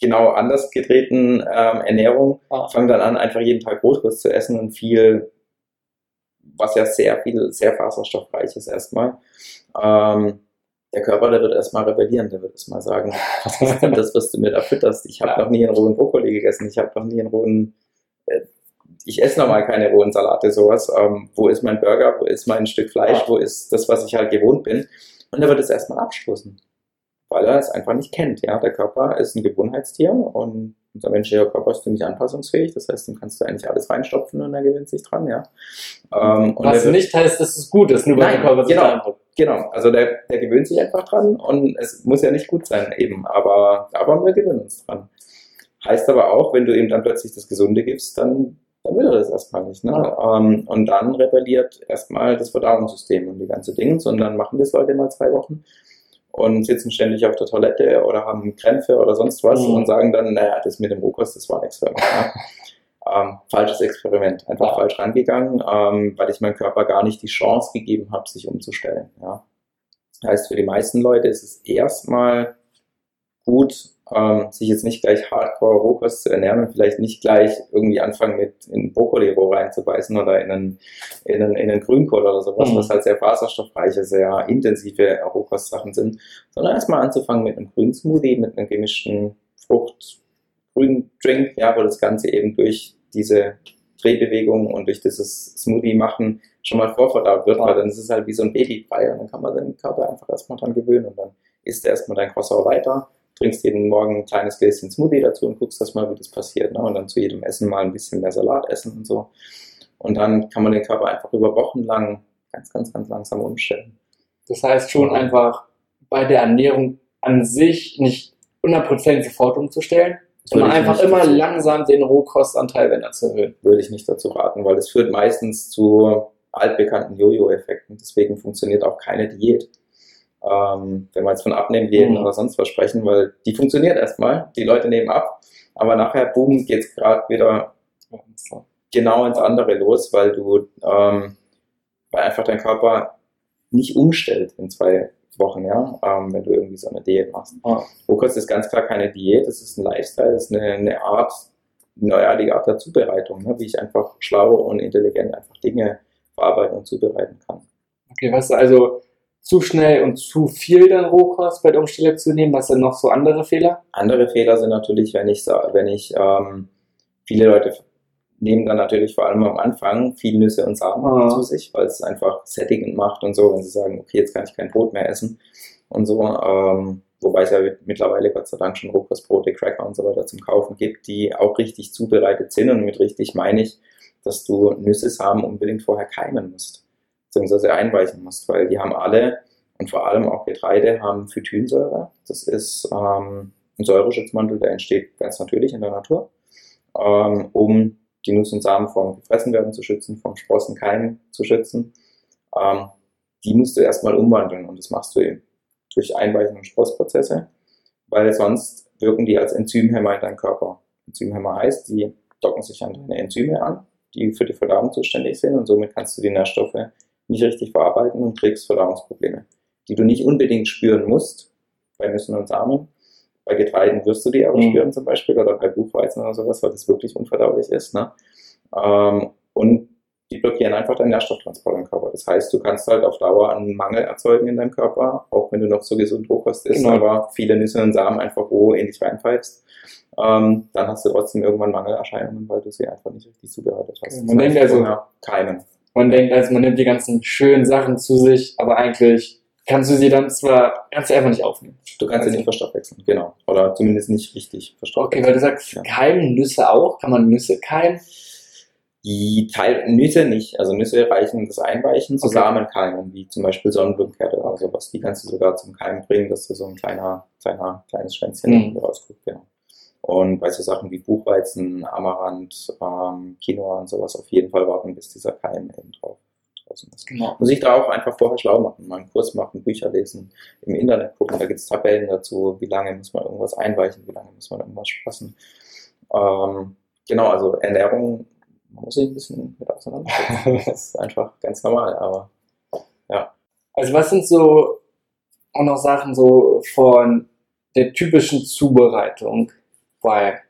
genau anders gedrehten ähm, Ernährung, ah. fangen dann an, einfach jeden Tag Rohkost zu essen und viel was ja sehr viel, sehr faserstoffreich ist erstmal. Ähm, der Körper, der wird erstmal rebellieren, der wird erstmal sagen, was ist denn das, was du mir da fütterst? Ich habe noch nie einen rohen Brokkoli gegessen, ich habe noch nie einen rohen, äh, ich esse normal keine rohen Salate, sowas. Ähm, wo ist mein Burger, wo ist mein Stück Fleisch, wo ist das, was ich halt gewohnt bin? Und er wird es erstmal abstoßen, weil er es einfach nicht kennt. Ja, der Körper ist ein Gewohnheitstier und unser menschlicher Körper ist ziemlich anpassungsfähig, das heißt, dann kannst du eigentlich alles reinstopfen und er gewöhnt sich dran, ja. Ähm, Was nicht heißt, dass es gut ist, nur weil der Körper sich genau, genau, also der, der gewöhnt sich einfach dran und es muss ja nicht gut sein eben, aber, aber wir gewöhnen uns dran. Heißt aber auch, wenn du ihm dann plötzlich das Gesunde gibst, dann, dann will er das erstmal nicht. Ne? Ja. Ähm, und dann rebelliert erstmal das Verdauungssystem und die ganze Dinge und dann machen das Leute mal zwei Wochen und sitzen ständig auf der Toilette oder haben Krämpfe oder sonst was mhm. und sagen dann, naja, das mit dem Rohkost, das war nichts für mich. Ja. Ähm, falsches Experiment, einfach ja. falsch rangegangen, ähm, weil ich meinem Körper gar nicht die Chance gegeben habe, sich umzustellen. Ja. Heißt, für die meisten Leute ist es erstmal gut, ähm, sich jetzt nicht gleich hardcore Rohkost zu ernähren und vielleicht nicht gleich irgendwie anfangen mit in Brokkoli roh reinzubeißen oder in einen, in einen, in einen Grünkohl oder sowas, mhm. was halt sehr faserstoffreiche, sehr intensive Rohkostsachen sind, sondern erstmal anzufangen mit einem grünen Smoothie, mit einem gemischten Frucht, grünen Drink, ja, wo das Ganze eben durch diese Drehbewegung und durch dieses Smoothie machen schon mal vorverdaut wird, weil dann ist es halt wie so ein Babybrei und dann kann man seinen Körper einfach erstmal dran gewöhnen und dann isst er erstmal dein Croissant weiter trinkst jeden Morgen ein kleines Gläschen Smoothie dazu und guckst das mal, wie das passiert. Ne? Und dann zu jedem Essen mal ein bisschen mehr Salat essen und so. Und dann kann man den Körper einfach über Wochen lang ganz, ganz, ganz langsam umstellen. Das heißt schon einfach bei der Ernährung an sich nicht 100% sofort umzustellen, sondern einfach immer dazu. langsam den Rohkostanteil, wenn er zu erhöhen. Würde ich nicht dazu raten, weil das führt meistens zu altbekannten Jojo-Effekten. Deswegen funktioniert auch keine Diät ähm, wenn wir jetzt von Abnehmen reden mhm. oder sonst was sprechen, weil die funktioniert erstmal, die Leute nehmen ab, aber nachher, boom, geht es gerade wieder genau ins andere los, weil du ähm, weil einfach dein Körper nicht umstellt in zwei Wochen, ja, ähm, wenn du irgendwie so eine Diät machst. Ah. Rohkost ist ganz klar keine Diät, das ist ein Lifestyle, das ist eine, eine Art, neuartige Art der Zubereitung, ne, wie ich einfach schlau und intelligent einfach Dinge verarbeiten und zubereiten kann. Okay, was also zu schnell und zu viel dann Rohkost bei der Umstellung zu nehmen? Was sind noch so andere Fehler? Andere Fehler sind natürlich, wenn ich, wenn ich ähm, viele Leute nehmen dann natürlich vor allem am Anfang viel Nüsse und Samen Ah. zu sich, weil es einfach sättigend macht und so, wenn sie sagen, okay, jetzt kann ich kein Brot mehr essen und so. Ähm, wobei es ja mittlerweile Gott sei Dank schon Rohkostbrote, Cracker und so weiter zum Kaufen gibt, die auch richtig zubereitet sind. Und mit richtig meine ich, dass du Nüsse, Samen unbedingt vorher keimen musst, beziehungsweise einweichen musst, weil die haben alle und vor allem auch Getreide haben Phytinsäure. Das ist ähm, ein Säureschutzmantel, der entsteht ganz natürlich in der Natur, ähm, um die Nuss- und Samen vom Gefressenwerden zu schützen, vom Sprossenkeim zu schützen. Ähm, die musst du erstmal umwandeln und das machst du eben durch Einweichen und Sprossprozesse, weil sonst wirken die als Enzymhemmer in deinem Körper. Enzymhemmer heißt, die docken sich an deine Enzyme an, die für die Verdauung zuständig sind und somit kannst du die Nährstoffe nicht richtig verarbeiten und kriegst Verdauungsprobleme, die du nicht unbedingt spüren musst bei Nüssen und Samen. Bei Getreiden wirst du die aber Mhm. spüren zum Beispiel oder bei Buchweizen oder sowas, weil das wirklich unverdaulich ist. Ne? Ähm, und die blockieren einfach deinen Nährstofftransport im Körper. Das heißt, du kannst halt auf Dauer einen Mangel erzeugen in deinem Körper, auch wenn du noch so gesund Rohkost isst, Genau. aber viele Nüsse und Samen einfach roh in dich reinpfeifst. Ähm, dann hast du trotzdem irgendwann Mangelerscheinungen, weil du sie einfach nicht richtig zubereitet hast. Okay, man denkt also- keimen. Man denkt, also man nimmt die ganzen schönen Sachen zu sich, aber eigentlich kannst du sie dann zwar ganz einfach nicht aufnehmen. Du kannst sie nicht verstoffwechseln, genau. Oder zumindest nicht richtig Okay, verstoffwechseln. weil du sagst, Ja. keimen Nüsse auch? Kann man Nüsse keimen? Die Teil Nüsse nicht. Also Nüsse reichen das Einweichen zu Okay. Samenkeimen, wie zum Beispiel Sonnenblumenkerne oder sowas. Die kannst du sogar zum Keimen bringen, dass da so ein kleiner, kleiner, kleines Schwänzchen Mhm. rausguckt. Genau. Und bei so Sachen wie Buchweizen, Amaranth, ähm, Quinoa und sowas auf jeden Fall warten, bis dieser Keim eben drauf draußen ist. Genau. Muss ich da auch einfach vorher schlau machen, mal einen Kurs machen, Bücher lesen, im Internet gucken, da gibt es Tabellen dazu, wie lange muss man irgendwas einweichen, wie lange muss man irgendwas sprossen. Ähm, genau, also Ernährung, man muss sich ein bisschen mit auseinandersetzen. Das ist einfach ganz normal, aber Also was sind so auch noch Sachen so von der typischen Zubereitung bei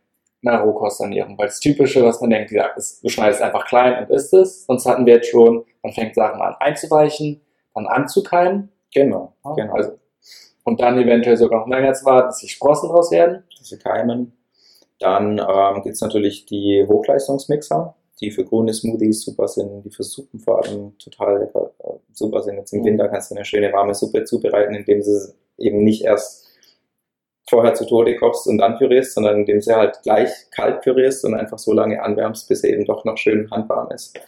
einer Rohkosternährung? Weil das Typische, was man denkt, ja, ist, du schneidest einfach klein und isst es. Sonst hatten wir jetzt schon, man fängt Sachen an einzuweichen, dann anzukeimen. genau, genau. Also, und dann eventuell sogar noch länger zu warten, bis die Sprossen draus werden. diese Keimen. Dann ähm, gibt es natürlich die Hochleistungsmixer, die für grüne Smoothies super sind, die für Suppen vor allem total lecker, äh, super sind. Jetzt im Mhm. Winter kannst du eine schöne warme Suppe zubereiten, indem sie eben nicht erst vorher zu Tode kochst und dann pürierst, sondern indem sie halt gleich kalt pürierst und einfach so lange anwärmst, bis sie eben doch noch schön handwarm ist.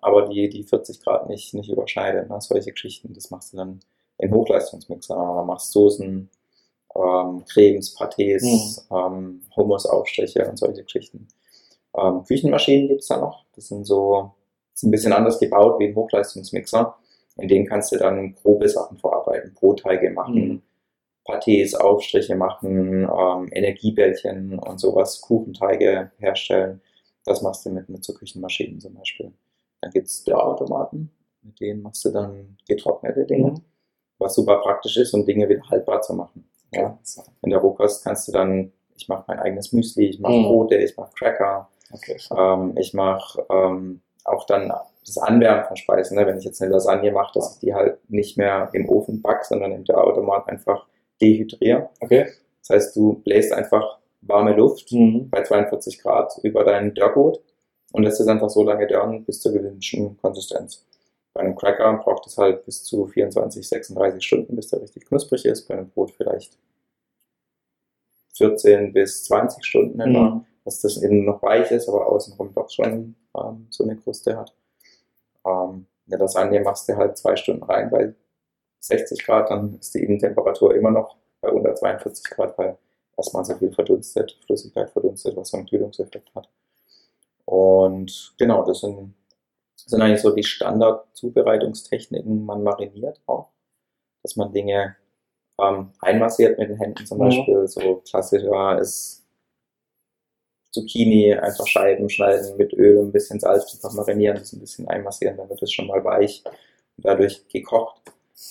Aber die, die 40 Grad nicht, nicht überschneidet. Ne? Solche Geschichten, das machst du dann in Hochleistungsmixer. Da machst Soßen, ähm, Cremes, Pâtés, ähm, Hummusaufstriche und solche Geschichten. Ähm, Küchenmaschinen gibt's da noch. Das sind so, sind ein bisschen anders gebaut wie ein Hochleistungsmixer. In denen kannst du dann grobe Sachen verarbeiten, Brotteige machen, Mhm. Pâtés, Aufstriche machen, ähm, Energiebällchen und sowas, Kuchenteige herstellen. Das machst du mit, mit so Küchenmaschinen zum Beispiel. Dann gibt's Dörrautomaten, mit denen machst du dann getrocknete Dinge, Mhm. was super praktisch ist, um Dinge wieder haltbar zu machen. Ja. In der Rohkost kannst du dann, ich mache mein eigenes Müsli, ich mache Mhm. Brote, ich mache Cracker, Okay. ähm, ich mache ähm, auch dann das Anwärmen von Speisen. Ne? Wenn ich jetzt eine Lasagne mache, dass ich die halt nicht mehr im Ofen back, sondern im Automat einfach dehydriere. Okay. Das heißt, du bläst einfach warme Luft Mhm. bei 42 Grad über dein Dörrgut und lässt es einfach so lange dörren bis zur gewünschten Konsistenz. Bei einem Cracker braucht es halt bis zu 24, 36 Stunden, bis der richtig knusprig ist. Bei einem Brot vielleicht 14 bis 20 Stunden etwa, Mhm. dass das innen noch weich ist, aber außenrum doch schon ähm, so eine Kruste hat. Ähm, in der Lasagne machst du halt zwei Stunden rein bei 60 Grad, dann ist die Innentemperatur immer noch bei unter 42 Grad, weil erstmal so viel verdunstet, Flüssigkeit verdunstet, was so einen Kühlungseffekt hat. Und genau, das sind, das sind eigentlich so die Standard-Zubereitungstechniken. Man mariniert auch, dass man Dinge ähm, einmassiert mit den Händen zum Ja. Beispiel. So klassischer ist Zucchini einfach Scheiben schneiden mit Öl und ein bisschen Salz einfach marinieren, das ein bisschen einmassieren, dann wird es schon mal weich. dadurch gekocht,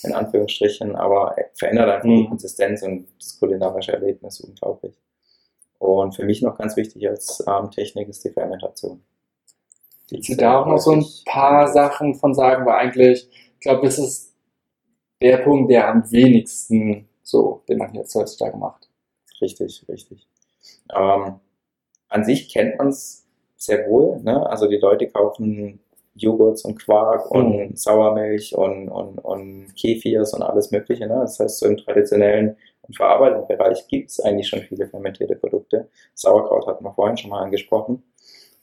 in Anführungsstrichen, aber verändert einfach die Mhm. Konsistenz und das kulinarische Erlebnis unglaublich. Und für mich noch ganz wichtig als ähm, Technik ist die Fermentation. Die du da auch noch so ein paar Sachen von sagen, weil eigentlich, ich glaube, das ist der Punkt, der am wenigsten so, den man jetzt heutzutage macht. Richtig, richtig. Ähm, an sich kennt man es sehr wohl. Ne? Also die Leute kaufen Joghurts und Quark und Sauermilch und, und, und Kefirs und alles Mögliche. Ne? Das heißt, so im traditionellen und verarbeitenden Bereich gibt es eigentlich schon viele fermentierte Produkte. Sauerkraut hatten wir vorhin schon mal angesprochen.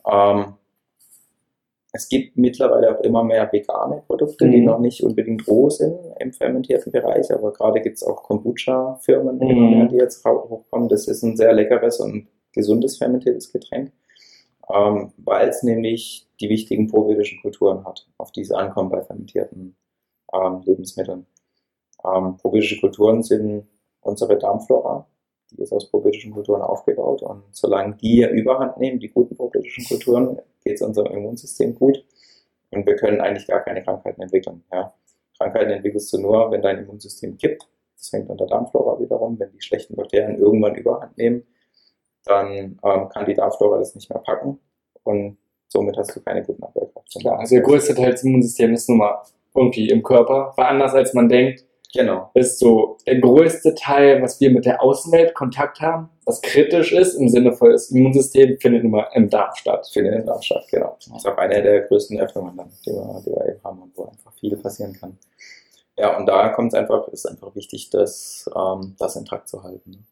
Ähm, es gibt mittlerweile auch immer mehr vegane Produkte, die Mhm. noch nicht unbedingt roh sind im fermentierten Bereich, aber gerade gibt es auch Kombucha-Firmen, Mhm. die jetzt hochkommen. Das ist ein sehr leckeres und gesundes fermentiertes Getränk, ähm, weil es nämlich die wichtigen probiotischen Kulturen hat, auf die es ankommt bei fermentierten ähm, Lebensmitteln. Ähm, probiotische Kulturen sind unsere Darmflora, die ist aus probiotischen Kulturen aufgebaut und solange die Überhand nehmen, die guten probiotischen Kulturen, geht es unserem Immunsystem gut und wir können eigentlich gar keine Krankheiten entwickeln. Ja. Krankheiten entwickelst du nur, wenn dein Immunsystem kippt. Das fängt an der Darmflora wiederum. Wenn die schlechten Bakterien irgendwann Überhand nehmen, dann ähm, kann die Darmflora das nicht mehr packen und somit hast du keine guten Abwehrkräfte. Klar, also der größte Teil des Immunsystems ist nun mal irgendwie im Körper. War anders als man denkt, Genau, ist so der größte Teil, was wir mit der Außenwelt Kontakt haben, was kritisch ist im Sinne von das Immunsystem, findet nun mal im Darm statt. findet in Darm statt, genau. Das ist auch eine der größten Öffnungen dann, die wir, die wir eben haben und wo einfach viel passieren kann. Ja, und da kommt es einfach, ist einfach wichtig, das, ähm, das intakt zu halten.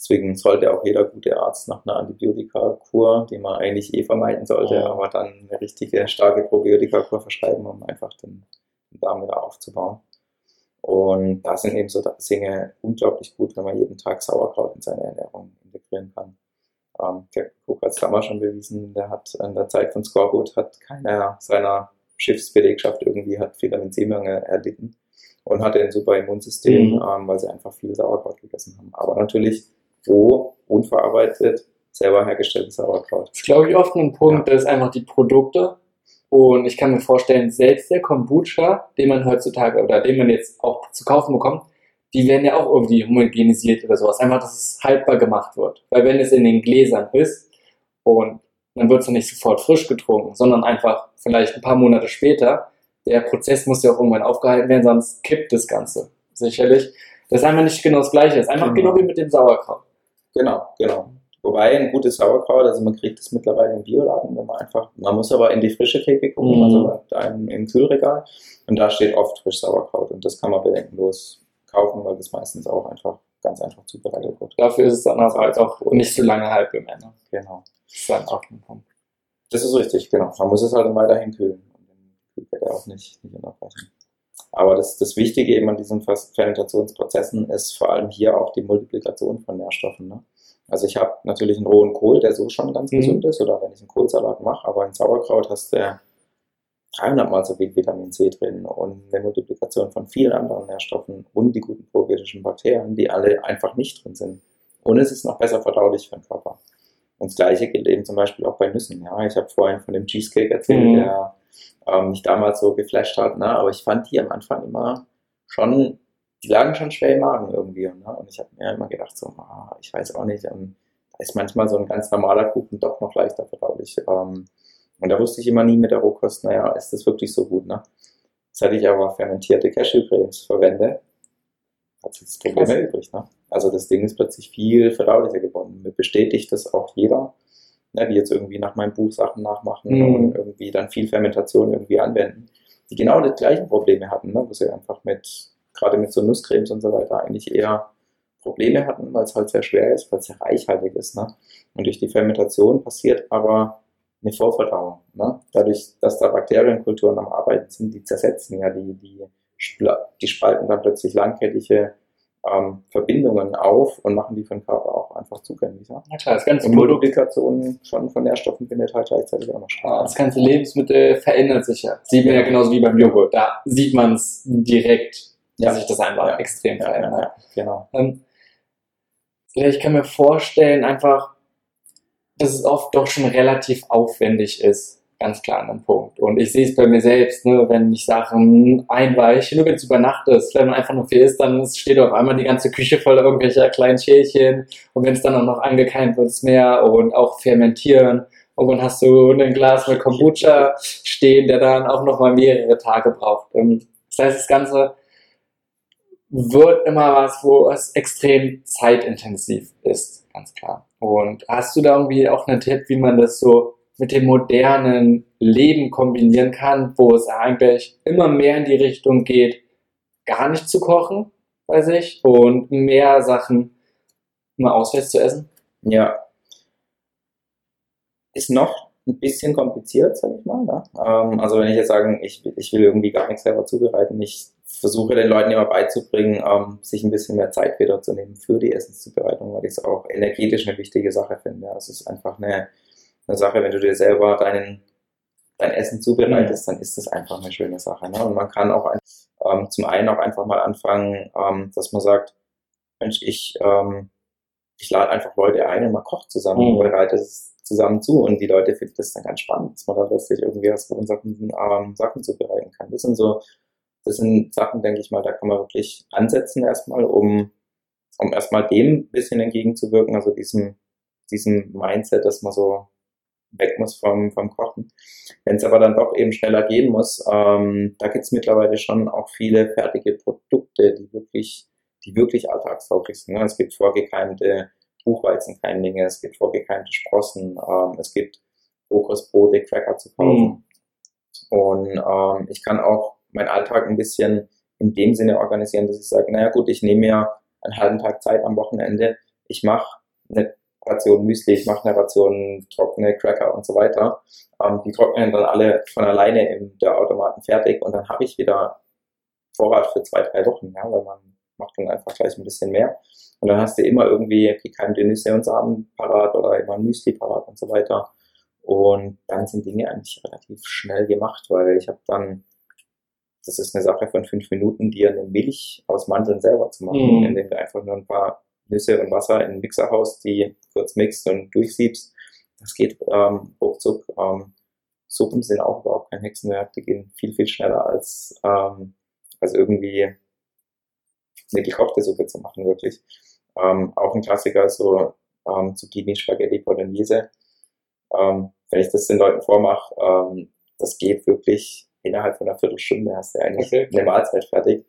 Deswegen sollte auch jeder gute Arzt nach einer Antibiotikakur, die man eigentlich eh vermeiden sollte, Ja. aber dann eine richtige starke Probiotikakur verschreiben, um einfach den, Darm wieder aufzubauen. Und da sind eben so Dinge unglaublich gut, wenn man jeden Tag Sauerkraut in seine Ernährung integrieren kann. Ähm, Captain Cook hat es damals schon bewiesen, der hat in der Zeit von Scoreboot hat keiner seiner Schiffsbelegschaft irgendwie hat Vitamin C-Mangel erlitten und hatte ein super Immunsystem, Mhm. ähm, weil sie einfach viel Sauerkraut gegessen haben. Aber natürlich roh, unverarbeitet, selber hergestelltes Sauerkraut. Das ist, glaube ich, oft ein Punkt, das ist einfach die Produkte. Und ich kann mir vorstellen, selbst der Kombucha, den man heutzutage oder den man jetzt auch zu kaufen bekommt, die werden ja auch irgendwie homogenisiert oder sowas. Einfach, dass es haltbar gemacht wird. Weil wenn es in den Gläsern ist und dann wird es ja nicht sofort frisch getrunken, sondern einfach vielleicht ein paar Monate später, der Prozess muss ja auch irgendwann aufgehalten werden, sonst kippt das Ganze. Sicherlich. Das ist einfach nicht genau das Gleiche. Das ist einfach Genau. genau wie mit dem Sauerkraut. Genau, genau. Wobei ein gutes Sauerkraut, also man kriegt es mittlerweile im Bioladen, wenn man einfach, man muss aber in die frische Theke gucken, Mhm. also da im, im Kühlregal und da steht oft frisch Sauerkraut und das kann man bedenkenlos kaufen, weil das meistens auch einfach ganz einfach zubereitet wird. Dafür ist es dann aber halt auch nicht so lange halb im Ende. Genau. Das ist dann auch ein Punkt. Das ist richtig, genau. Man muss es halt dann weiterhin kühlen und den Kühlkette auch nicht, nicht unterbrechen. Aber das, das Wichtige eben an diesen Fer- Fermentationsprozessen ist vor allem hier auch die Multiplikation von Nährstoffen. Ne? Also ich habe natürlich einen rohen Kohl, der so schon ganz Mhm. gesund ist, oder wenn ich einen Kohlsalat mache, aber in Sauerkraut hast du ja 300 mal so viel Vitamin C drin und eine Multiplikation von vielen anderen Nährstoffen und die guten probiotischen Bakterien, die alle einfach nicht drin sind. Und es ist noch besser verdaulich für den Körper. Und das Gleiche gilt eben zum Beispiel auch bei Nüssen. Ja, ich habe vorhin von dem Cheesecake erzählt, Mhm. der ähm, mich damals so geflasht hat. Ne? Aber ich fand die am Anfang immer schon, die lagen schon schwer im Magen irgendwie. Ne? Und ich habe mir immer gedacht, so, ah, ich weiß auch nicht, ähm, da ist manchmal so ein ganz normaler Kuchen doch noch leichter verdaulich. Ähm, und da wusste ich immer nie mit der Rohkost, naja, ist das wirklich so gut? Ne? Seit ich aber fermentierte Cashewcremes verwende, hat sich das Problem erübrigt. Ne? Also das Ding ist plötzlich viel verdaulicher geworden. Mir bestätigt das auch jeder, ne, die jetzt irgendwie nach meinem Buch Sachen nachmachen Mhm. und irgendwie dann viel Fermentation irgendwie anwenden, die genau die gleichen Probleme hatten, ne, wo sie einfach mit, gerade mit so Nusscremes und so weiter eigentlich eher Probleme hatten, weil es halt sehr schwer ist, weil es sehr reichhaltig ist. Ne? Und durch die Fermentation passiert aber eine Vorverdauung. Ne? Dadurch, dass da Bakterienkulturen am Arbeiten sind, die zersetzen ja die, die, die spalten dann plötzlich langkettige ähm, Verbindungen auf und machen die für den Körper auch einfach zugänglich. Ja? Klar, das ganze Und Produkt, Multiplikation von, von Nährstoffen findet halt gleichzeitig auch noch statt. ja, das ganze Lebensmittel verändert sich ja. Sieht man ja genauso wie beim Joghurt. Da sieht man es direkt, dass Ja. sich das einfach Ja. extrem verändert. ja, genau. Ähm, ich kann mir vorstellen, einfach, dass es oft doch schon relativ aufwendig ist, ganz klar an einem Punkt. Und ich sehe es bei mir selbst, ne, wenn ich Sachen einweiche, nur wenn es über Nacht ist, wenn man einfach nur viel isst, dann steht auf einmal die ganze Küche voll irgendwelcher kleinen Schälchen. Und wenn es dann auch noch angekeimt wird, ist mehr und auch fermentieren. Und dann hast du ein Glas mit Kombucha stehen, der dann auch noch mal mehrere Tage braucht. Ähm, das heißt, das Ganze wird immer was, wo es extrem zeitintensiv ist, ganz klar. Und hast du da irgendwie auch einen Tipp, wie man das so mit dem modernen Leben kombinieren kann, wo es eigentlich immer mehr in die Richtung geht, gar nicht zu kochen bei sich und mehr Sachen mal auswärts zu essen? Ja. Ist noch ein bisschen kompliziert, sag ich mal. Ne? Ähm, also wenn ich jetzt sagen, ich, ich will irgendwie gar nichts selber zubereiten, ich versuche den Leuten immer beizubringen, ähm, sich ein bisschen mehr Zeit wieder zu nehmen für die Essenszubereitung, weil ich es auch energetisch eine wichtige Sache finde. Es ist einfach eine, eine Sache, wenn du dir selber deinen, dein Essen zubereitest, dann ist das einfach eine schöne Sache. Ne? Und man kann auch ähm, zum einen auch einfach mal anfangen, ähm, dass man sagt, Mensch, ich, ähm, ich lade einfach Leute ein und man kocht zusammen mhm. und bereitet es zusammen zu und die Leute finden das dann ganz spannend, dass man da plötzlich irgendwie was von Sachen, ähm, Sachen zubereiten kann. Das sind so das sind Sachen, denke ich mal, da kann man wirklich ansetzen erstmal, um, um erstmal dem ein bisschen entgegenzuwirken, also diesem, diesem Mindset, dass man so weg muss vom, vom Kochen. Wenn es aber dann doch eben schneller gehen muss, ähm, da gibt es mittlerweile schon auch viele fertige Produkte, die wirklich, die wirklich alltagstauglich sind. Ne? Es gibt vorgekeimte Buchweizenkeimlinge, es gibt vorgekeimte Sprossen, ähm, es gibt Rohkostbrote, Cracker zu kaufen. Mhm. Und ähm, ich kann auch meinen Alltag ein bisschen in dem Sinne organisieren, dass ich sage, naja gut, ich nehme mir einen halben Tag Zeit am Wochenende, ich mache eine Ration Müsli, ich mache eine Ration trockene Cracker und so weiter. Ähm, die trocknen dann alle von alleine in der Automaten fertig und dann habe ich wieder Vorrat für zwei, drei Wochen, ja, weil man macht dann einfach gleich ein bisschen mehr. Und dann hast du immer irgendwie gekeimte Nüsse und Samen parat oder immer ein Müsli parat und so weiter. Und dann sind Dinge eigentlich relativ schnell gemacht, weil ich habe dann das ist eine Sache von fünf Minuten, dir eine Milch aus Mandeln selber zu machen, mhm. indem du einfach nur ein paar Nüsse und Wasser in den Mixer haust, die kurz mixt und durchsiebst. Das geht ähm, ruckzuck. Ähm, Suppen sind auch überhaupt kein Hexenwerk, die gehen viel, viel schneller als, ähm, als irgendwie eine gekochte Suppe zu machen, wirklich. Ähm, auch ein Klassiker so ähm, Zucchini Spaghetti Bolognese. Ähm, wenn ich das den Leuten vormache, ähm, das geht wirklich innerhalb von einer Viertelstunde hast du eigentlich okay. eine Mahlzeit fertig.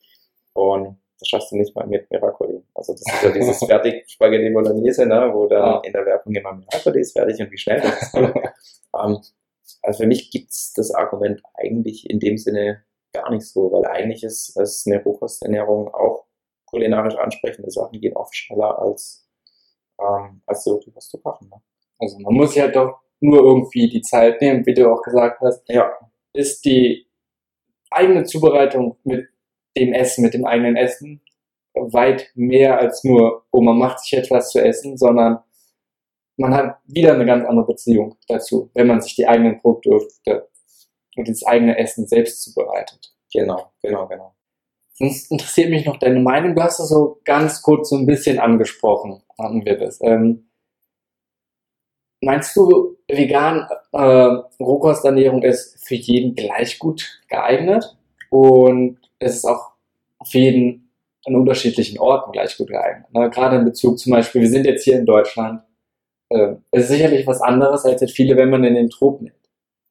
Und das schaffst du nicht mal mit Miracoli. Also das ist ja dieses fertig Spaghetti Bolognese, ne, wo dann ja. in der Werbung immer Miracoli ist fertig und wie schnell das ist. ähm, also für mich gibt's das Argument eigentlich in dem Sinne gar nicht so, weil eigentlich ist, ist eine Rohkosternährung auch kulinarisch ansprechende Sachen gehen oft schneller als, ähm, als so was zu kochen. Ne? Also man muss ja doch nur irgendwie die Zeit nehmen, wie du auch gesagt hast. Ja ist die eigene Zubereitung mit dem Essen, mit dem eigenen Essen weit mehr als nur, oh, man macht sich etwas zu essen, sondern man hat wieder eine ganz andere Beziehung dazu, wenn man sich die eigenen Produkte und das eigene Essen selbst zubereitet. Genau, genau, genau. Sonst interessiert mich noch deine Meinung. Du hast das so ganz kurz so ein bisschen angesprochen, hatten wir das. Ähm, Meinst du, vegan äh, Rohkosternährung ist für jeden gleich gut geeignet und es ist auch für jeden an unterschiedlichen Orten gleich gut geeignet? Ne? Gerade in Bezug zum Beispiel, wir sind jetzt hier in Deutschland. Äh, es ist sicherlich was anderes als jetzt viele, wenn man in den Tropen lebt.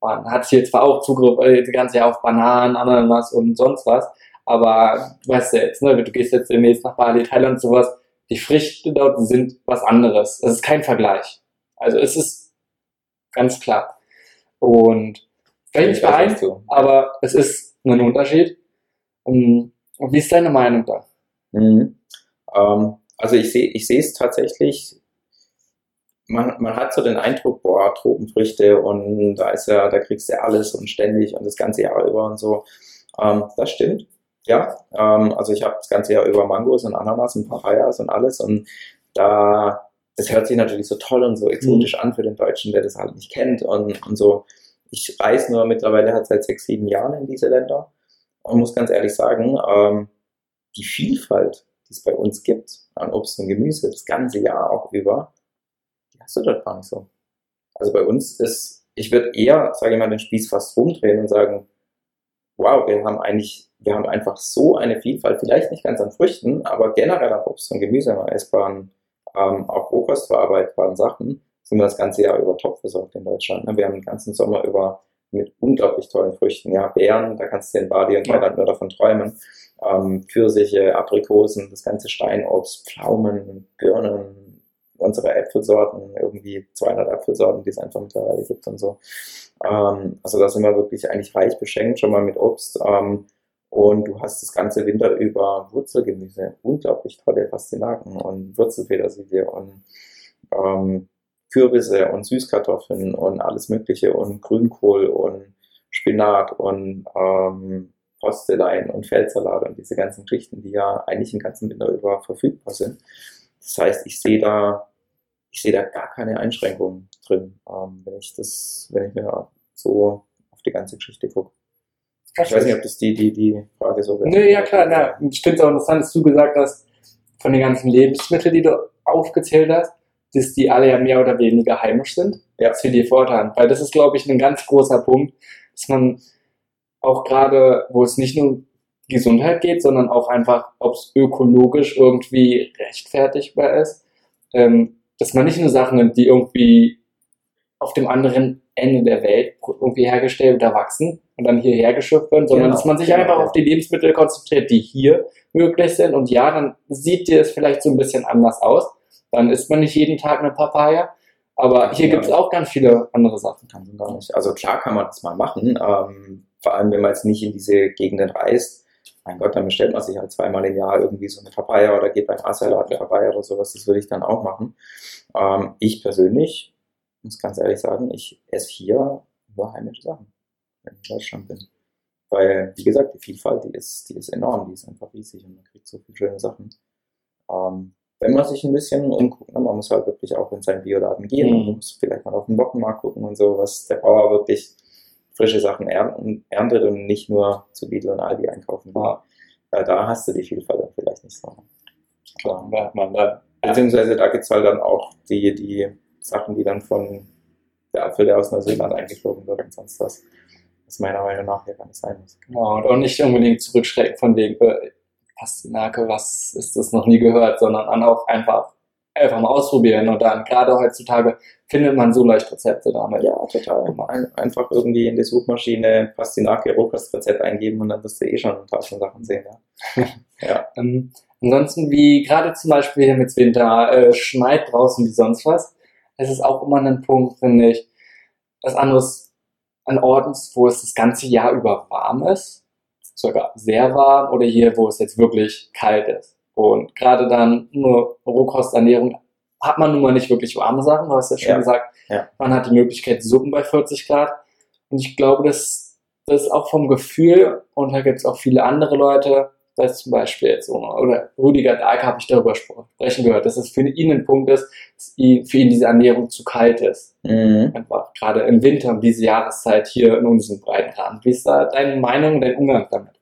Man hat hier zwar auch Zugriff äh, das ganze Jahr auf Bananen, Ananas und sonst was, aber du weißt ja jetzt, ne, du gehst jetzt demnächst nach Bali, Thailand, sowas, die Früchte dort sind was anderes. Es ist kein Vergleich. Also es ist ganz klar. Und fällt nicht bei aber es ist ein Unterschied. Und wie ist deine Meinung da? Mhm. Ähm, also ich sehe ich es tatsächlich, man, man hat so den Eindruck, boah, Tropenfrüchte und da ist ja, da kriegst du ja alles und ständig und das ganze Jahr über und so. Ähm, das stimmt. Ja, ähm, also ich habe das ganze Jahr über Mangos und Ananas und Papayas und alles und da das hört sich natürlich so toll und so exotisch mhm. an für den Deutschen, der das halt nicht kennt und, und so. Ich reise nur mittlerweile halt seit sechs, sieben Jahren in diese Länder und muss ganz ehrlich sagen, ähm, die Vielfalt, die es bei uns gibt an Obst und Gemüse, das ganze Jahr auch über, die hast du dort gar nicht so. Also bei uns ist ich würde eher, sage ich mal, den Spieß fast rumdrehen und sagen, wow, wir haben eigentlich, wir haben einfach so eine Vielfalt, vielleicht nicht ganz an Früchten, aber generell an Obst und Gemüse, an essbaren, ähm, auch rohkostverarbeitbaren Sachen, sind wir das ganze Jahr über top versorgt in Deutschland. Ne? Wir haben den ganzen Sommer über mit unglaublich tollen Früchten. Ja, Beeren, da kannst du in Badi und Thailand nur davon träumen. Ähm, Pfirsiche, Aprikosen, das ganze Steinobst, Pflaumen, Birnen, unsere Äpfelsorten, irgendwie 200 Äpfelsorten, die es einfach mittlerweile gibt und so. Ähm, also da sind wir wirklich eigentlich reich beschenkt, schon mal mit Obst. Ähm, und du hast das ganze Winter über Wurzelgemüse, unglaublich tolle Pastinaken und Wurzelfedersilie und ähm, Kürbisse und Süßkartoffeln und alles Mögliche und Grünkohl und Spinat und ähm, Postelein und Feldsalat und diese ganzen Geschichten, die ja eigentlich den ganzen Winter über verfügbar sind. Das heißt, ich sehe da, ich sehe da gar keine Einschränkungen drin, ähm, wenn ich das, wenn ich mir so auf die ganze Geschichte gucke. Ich weiß nicht, ob das die, die, die Frage so wäre. Nee, ja klar, na, ich finde es auch interessant, dass du gesagt hast, von den ganzen Lebensmitteln, die du aufgezählt hast, dass die alle ja mehr oder weniger heimisch sind. Ja. Für die Vorteil. Weil das ist, glaube ich, ein ganz großer Punkt, dass man auch gerade, wo es nicht nur Gesundheit geht, sondern auch einfach, ob es ökologisch irgendwie rechtfertigbar ist, ähm, dass man nicht nur Sachen nimmt, die irgendwie auf dem anderen Ende der Welt irgendwie hergestellt oder wachsen und dann hierher geschifft werden, sondern genau. dass man sich einfach auf die Lebensmittel konzentriert, die hier möglich sind. Und ja, dann sieht dir es vielleicht so ein bisschen anders aus, dann isst man nicht jeden Tag eine Papaya. Aber hier gibt es auch ganz viele andere Sachen. Kann man gar nicht. Also klar kann man das mal machen. Ähm, vor allem, wenn man jetzt nicht in diese Gegenden reist. Mein Gott, dann bestellt man sich halt zweimal im Jahr irgendwie so eine Papaya oder geht beim Assalat eine Papaya oder sowas. Das würde ich dann auch machen. Ähm, ich persönlich, muss ganz ehrlich sagen, ich esse hier nur heimische Sachen, wenn ich in Deutschland bin. Weil, wie gesagt, die Vielfalt, die ist, die ist enorm, die ist einfach riesig und man kriegt so viele schöne Sachen. Ähm, wenn man sich ein bisschen umguckt. Ne? Man muss halt wirklich auch in seinen Bioladen gehen mhm. und muss vielleicht mal auf den Wochenmarkt gucken und so, was der Bauer wirklich frische Sachen erntet und nicht nur zu Lidl und Aldi einkaufen will. Ja. Weil da hast du die Vielfalt dann vielleicht nicht so. Klar, merkt man dann. Beziehungsweise da gibt es halt dann auch die, die Sachen, die dann von der Apfel, der aus Neuseeland eingeflogen wird und sonst was. Was meiner Meinung nach hier gar nicht sein muss. Genau, und auch nicht unbedingt zurückschrecken von wegen, äh, Pastinake, was ist das noch nie gehört, sondern dann auch einfach einfach mal ausprobieren und dann gerade heutzutage findet man so leicht Rezepte damit. Ja, total. Ein, einfach irgendwie in die Suchmaschine Pastinake Rohkostrezept eingeben und dann wirst du eh schon tausend Sachen sehen. Ja. ja. ähm, ansonsten wie gerade zum Beispiel hier mit Winter äh, schneit draußen wie sonst was, es ist auch immer ein Punkt, finde ich, was anderes an Orten, wo es das ganze Jahr über warm ist sogar sehr warm oder hier, wo es jetzt wirklich kalt ist. Und gerade dann nur Rohkosternährung hat man nun mal nicht wirklich warme Sachen. Du hast ja schon ja. gesagt, ja. man hat die Möglichkeit Suppen bei 40 Grad. Und ich glaube, das, das ist auch vom Gefühl, und da gibt es auch viele andere Leute, weil zum Beispiel jetzt, oder Rüdiger Dahlke habe ich darüber sprechen gehört, dass es für ihn ein Punkt ist, dass für ihn diese Ernährung zu kalt ist. Mhm. Einfach gerade im Winter, um diese Jahreszeit hier in unserem Breitenrand. Wie ist da deine Meinung, dein Umgang damit?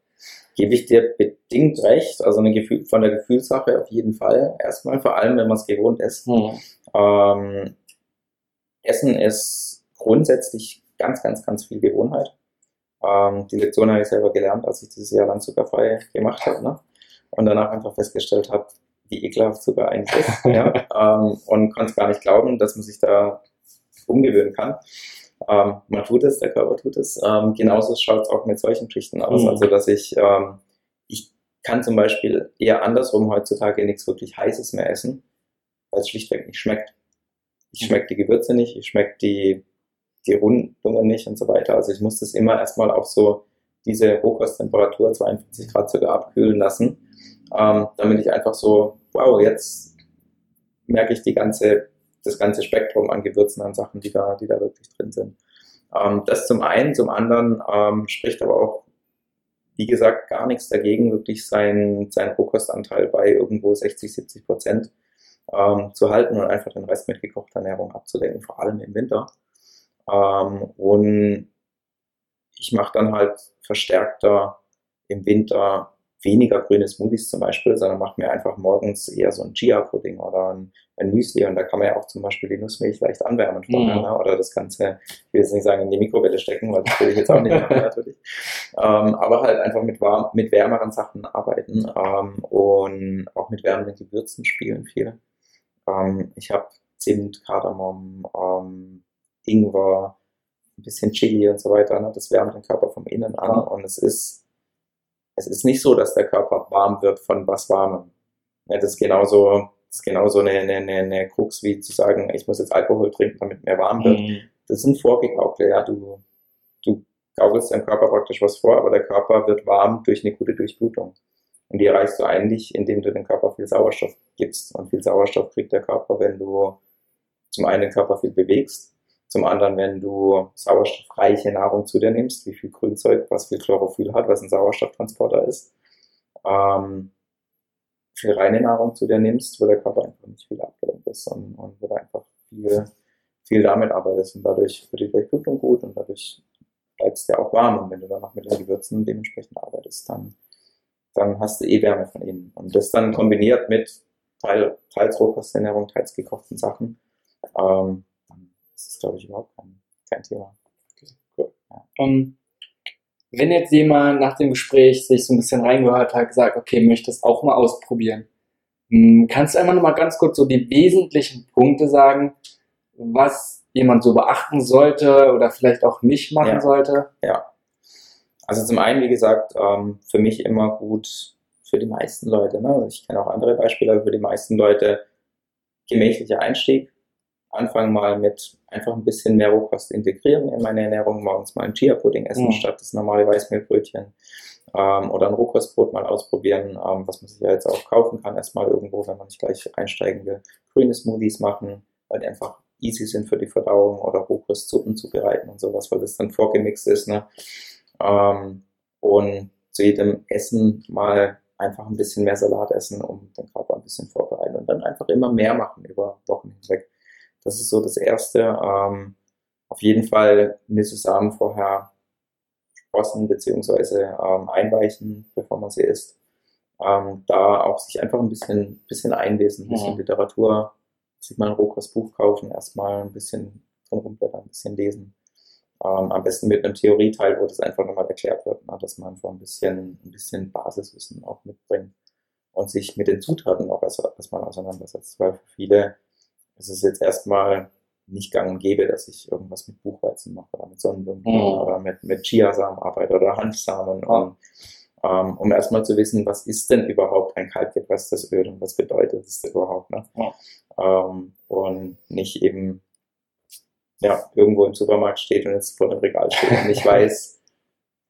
Gebe ich dir bedingt recht, also eine Gefühl, von der Gefühlssache auf jeden Fall. Erstmal, vor allem, wenn man es gewohnt ist. Mhm. Ähm, Essen ist grundsätzlich ganz, ganz, ganz viel Gewohnheit. Ähm, die Lektion habe ich selber gelernt, als ich dieses Jahr lang zuckerfrei gemacht habe. Ne? Und danach einfach festgestellt habe, wie ekelhaft Zucker eigentlich ist. ja? ähm, und konnte gar nicht glauben, dass man sich da umgewöhnen kann. Ähm, man tut es, der Körper tut es. Ähm, genauso schaut es auch mit solchen Geschichten aus. Mhm. Also, dass ich, ähm, ich kann zum Beispiel eher andersrum heutzutage nichts wirklich Heißes mehr essen, weil es schlichtweg nicht schmeckt. Ich schmecke die Gewürze nicht, ich schmecke die die Rundungen nicht und so weiter. Also ich muss das immer erstmal auf so diese Rohkosttemperatur 42 Grad sogar abkühlen lassen, ähm, damit ich einfach so, wow, jetzt merke ich die ganze, das ganze Spektrum an Gewürzen, an Sachen, die da, die da wirklich drin sind. Ähm, das zum einen, zum anderen ähm, spricht aber auch, wie gesagt, gar nichts dagegen, wirklich sein, sein Rohkostanteil bei irgendwo 60, 70 Prozent ähm, zu halten und einfach den Rest mit gekochter Ernährung abzudecken, vor allem im Winter. Ähm, und ich mache dann halt verstärkter im Winter weniger grüne Smoothies zum Beispiel, sondern mache mir einfach morgens eher so ein Chia-Pudding oder ein, ein, Müsli und da kann man ja auch zum Beispiel die Nussmilch leicht anwärmen vorher, mhm. ne? oder das Ganze, ich will jetzt nicht sagen, in die Mikrowelle stecken, weil das will ich jetzt auch nicht machen natürlich, ähm, aber halt einfach mit, warm, mit wärmeren Sachen arbeiten ähm, und auch mit wärmeren Gewürzen spielen viel. Ähm, ich habe Zimt, Kardamom, ähm, Ingwer, ein bisschen Chili und so weiter, ne? das wärmt den Körper vom Innen an ja. und es ist es ist nicht so, dass der Körper warm wird von was Warmem. Ja, das ist genauso, das ist genauso eine, eine, eine Krux wie zu sagen, ich muss jetzt Alkohol trinken, damit mir warm wird. Mhm. Das sind Vorgegaukle, ja. Du, du gaukelst deinem Körper praktisch was vor, aber der Körper wird warm durch eine gute Durchblutung. Und die erreichst du eigentlich, indem du dem Körper viel Sauerstoff gibst. Und viel Sauerstoff kriegt der Körper, wenn du zum einen den Körper viel bewegst zum anderen, wenn du sauerstoffreiche Nahrung zu dir nimmst, wie viel Grünzeug, was viel Chlorophyll hat, was ein Sauerstofftransporter ist, ähm, viel reine Nahrung zu dir nimmst, wo der Körper einfach nicht viel abgelenkt ist und, und wo du einfach viel, viel damit arbeitest und dadurch wird die Durchblutung gut und dadurch bleibt es dir auch warm und wenn du dann noch mit den Gewürzen dementsprechend arbeitest, dann, dann hast du eh Wärme von innen. Und das dann kombiniert mit teils Rohkosternährung, teils gekochten Sachen, ähm, das ist, glaube ich, überhaupt kein, kein Thema. Okay, cool. Ja. Um, ähm, wenn jetzt jemand nach dem Gespräch sich so ein bisschen reingehört hat, gesagt, okay, möchte es auch mal ausprobieren, hm, kannst du einmal noch mal ganz kurz so die wesentlichen Punkte sagen, was jemand so beachten sollte oder vielleicht auch nicht machen ja. sollte? Ja. Also zum einen, wie gesagt, ähm, für mich immer gut, für die meisten Leute, ne? ich kenne auch andere Beispiele, aber für die meisten Leute gemächlicher Einstieg, anfangen mal mit einfach ein bisschen mehr Rohkost integrieren in meine Ernährung, morgens mal ein Chia-Pudding essen mhm. statt das normale Weißmehlbrötchen ähm, oder ein Rohkostbrot mal ausprobieren, ähm, was man sich ja jetzt auch kaufen kann, erstmal irgendwo, wenn man nicht gleich einsteigen will. Grüne Smoothies machen, weil die einfach easy sind für die Verdauung oder Rohkostsuppen zubereiten und sowas, weil das dann vorgemixt ist. Ne? Ähm, und zu jedem Essen mal einfach ein bisschen mehr Salat essen, um den Körper ein bisschen vorbereiten und dann einfach immer mehr machen über Wochen hinweg. Das ist so das Erste. Ähm, auf jeden Fall Nüsse-Samen vorher sprossen bzw. Ähm, einweichen, bevor man sie isst. Ähm, da auch sich einfach ein bisschen, bisschen einlesen, ein bisschen ja. Literatur, sich mal ein Rohkostbuch kaufen, erstmal ein bisschen rumblättern, ein bisschen lesen. Ähm, am besten mit einem Theorieteil, wo das einfach nochmal erklärt wird, ne, dass man einfach ein bisschen, ein bisschen Basiswissen auch mitbringt und sich mit den Zutaten auch erstmal auseinandersetzt, weil für viele es ist jetzt erstmal nicht gang und gäbe, dass ich irgendwas mit Buchweizen mache oder mit Sonnenblumen mhm. oder mit, mit Chiasamen arbeite oder Hanfsamen, um, ähm, um erstmal zu wissen, was ist denn überhaupt ein kaltgepresstes Öl und was bedeutet es überhaupt. Ne? Ja. Ähm, und nicht eben ja, irgendwo im Supermarkt steht und jetzt vor dem Regal steht und ich weiß,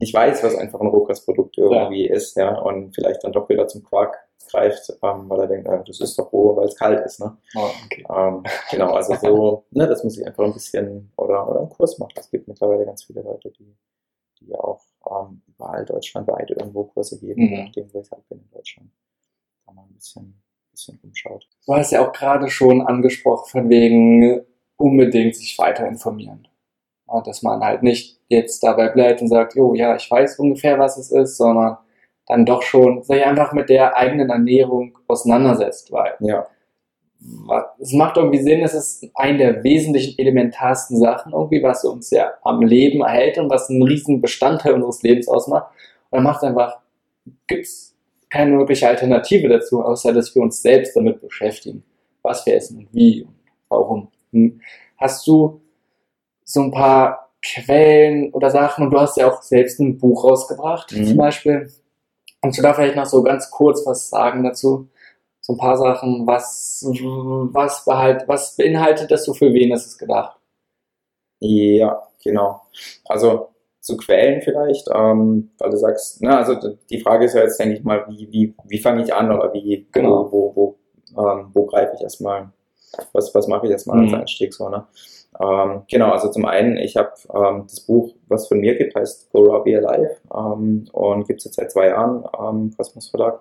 ich weiß, was einfach ein Rohkostprodukt irgendwie ja. ist, ja, und vielleicht dann doch wieder zum Quark greift, ähm, weil er denkt, äh, das ist doch roh, weil es kalt ist. Ne? Oh, okay. ähm, genau, also so, ne, dass man sich einfach ein bisschen oder, oder einen Kurs macht. Es gibt mittlerweile ganz viele Leute, die, die auch ähm, überall deutschlandweit irgendwo Kurse geben, mhm. nachdem, wo ich halt bin in Deutschland. Da mal ein bisschen, bisschen umschaut. Du hast ja auch gerade schon angesprochen, von wegen unbedingt sich weiter informieren. dass man halt nicht jetzt dabei bleibt und sagt, jo, ja, ich weiß ungefähr, was es ist, sondern dann doch schon sich einfach mit der eigenen Ernährung auseinandersetzt, weil ja. es macht irgendwie Sinn, es ist eine der wesentlichen, elementarsten Sachen irgendwie, was uns ja am Leben erhält und was einen riesen Bestandteil unseres Lebens ausmacht. Und dann macht es einfach, gibt's keine wirkliche Alternative dazu, außer dass wir uns selbst damit beschäftigen, was wir essen und wie und warum. Hm. Hast du so ein paar Quellen oder Sachen und du hast ja auch selbst ein Buch rausgebracht, mhm. zum Beispiel. Kannst du da vielleicht noch so ganz kurz was sagen dazu? So ein paar Sachen, was, was, behalt, was beinhaltet das so für wen ist es gedacht? Ja, genau. Also zu Quellen vielleicht, ähm, weil du sagst, na, also die Frage ist ja jetzt, denke ich mal, wie, wie, wie fange ich an oder wie, genau. wo, wo, wo, ähm, wo greife ich erstmal, was, was mache ich erstmal mhm. als Einstieg so, ne? Ähm, genau, also zum einen, ich habe ähm, das Buch, was von mir gibt, heißt Go Raw Be Alive ähm, und gibt es jetzt seit zwei Jahren am Kosmos Verlag.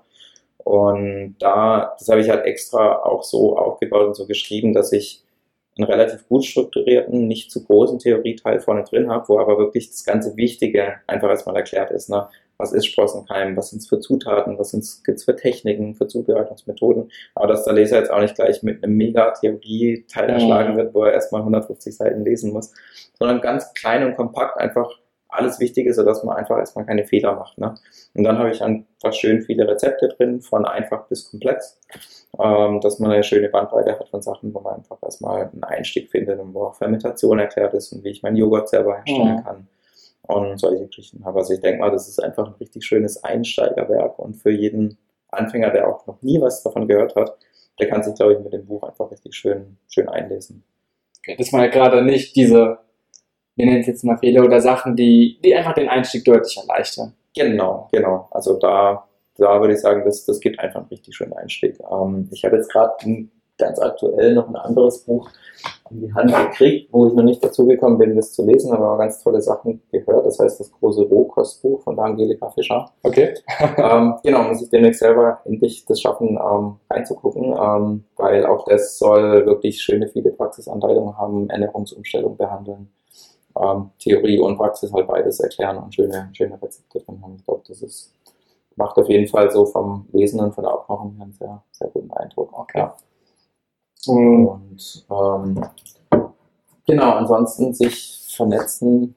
Und da, das habe ich halt extra auch so aufgebaut und so geschrieben, dass ich einen relativ gut strukturierten, nicht zu großen Theorieteil vorne drin habe, wo aber wirklich das ganze Wichtige einfach erstmal erklärt ist. Ne? Was ist Sprossenkeim, was sind es für Zutaten, was gibt es für Techniken, für Zubereitungsmethoden. Aber dass der Leser jetzt auch nicht gleich mit einem Mega-Theorie-Teil erschlagen wird, wo er erstmal 150 Seiten lesen muss, sondern ganz klein und kompakt einfach alles Wichtige, sodass man einfach erstmal keine Fehler macht. Ne? Und dann habe ich einfach schön viele Rezepte drin, von einfach bis komplex, ähm, dass man eine schöne Bandbreite hat von Sachen, wo man einfach erstmal einen Einstieg findet und wo auch Fermentation erklärt ist und wie ich meinen Joghurt selber herstellen ja. kann und solche Geschichten habe. Also ich denke mal, das ist einfach ein richtig schönes Einsteigerwerk und für jeden Anfänger, der auch noch nie was davon gehört hat, der kann sich, glaube ich, mit dem Buch einfach richtig schön, schön einlesen. Okay, das war ja gerade nicht diese, wir nennen es jetzt mal Fehler oder Sachen, die, die einfach den Einstieg deutlich erleichtern. Genau, genau. Also da, da würde ich sagen, das, das gibt einfach einen richtig schönen Einstieg. Ähm, ich habe jetzt gerade ganz aktuell noch ein anderes Buch in die Hand gekriegt, wo ich noch nicht dazu gekommen bin, das zu lesen, aber ganz tolle Sachen gehört. Das heißt das große Rohkostbuch von der Angelika Fischer. Okay. ähm, genau, muss ich demnächst selber endlich das schaffen, ähm, reinzugucken, ähm, weil auch das soll wirklich schöne viele Praxisanleitungen haben, Ernährungsumstellung behandeln, ähm, Theorie und Praxis halt beides erklären und schöne, schöne Rezepte drin haben. Ich glaube, das ist macht auf jeden Fall so vom Lesen und von der Aufmachung her einen sehr, sehr guten Eindruck. Okay. Ja. Und ähm, genau, ansonsten sich vernetzen.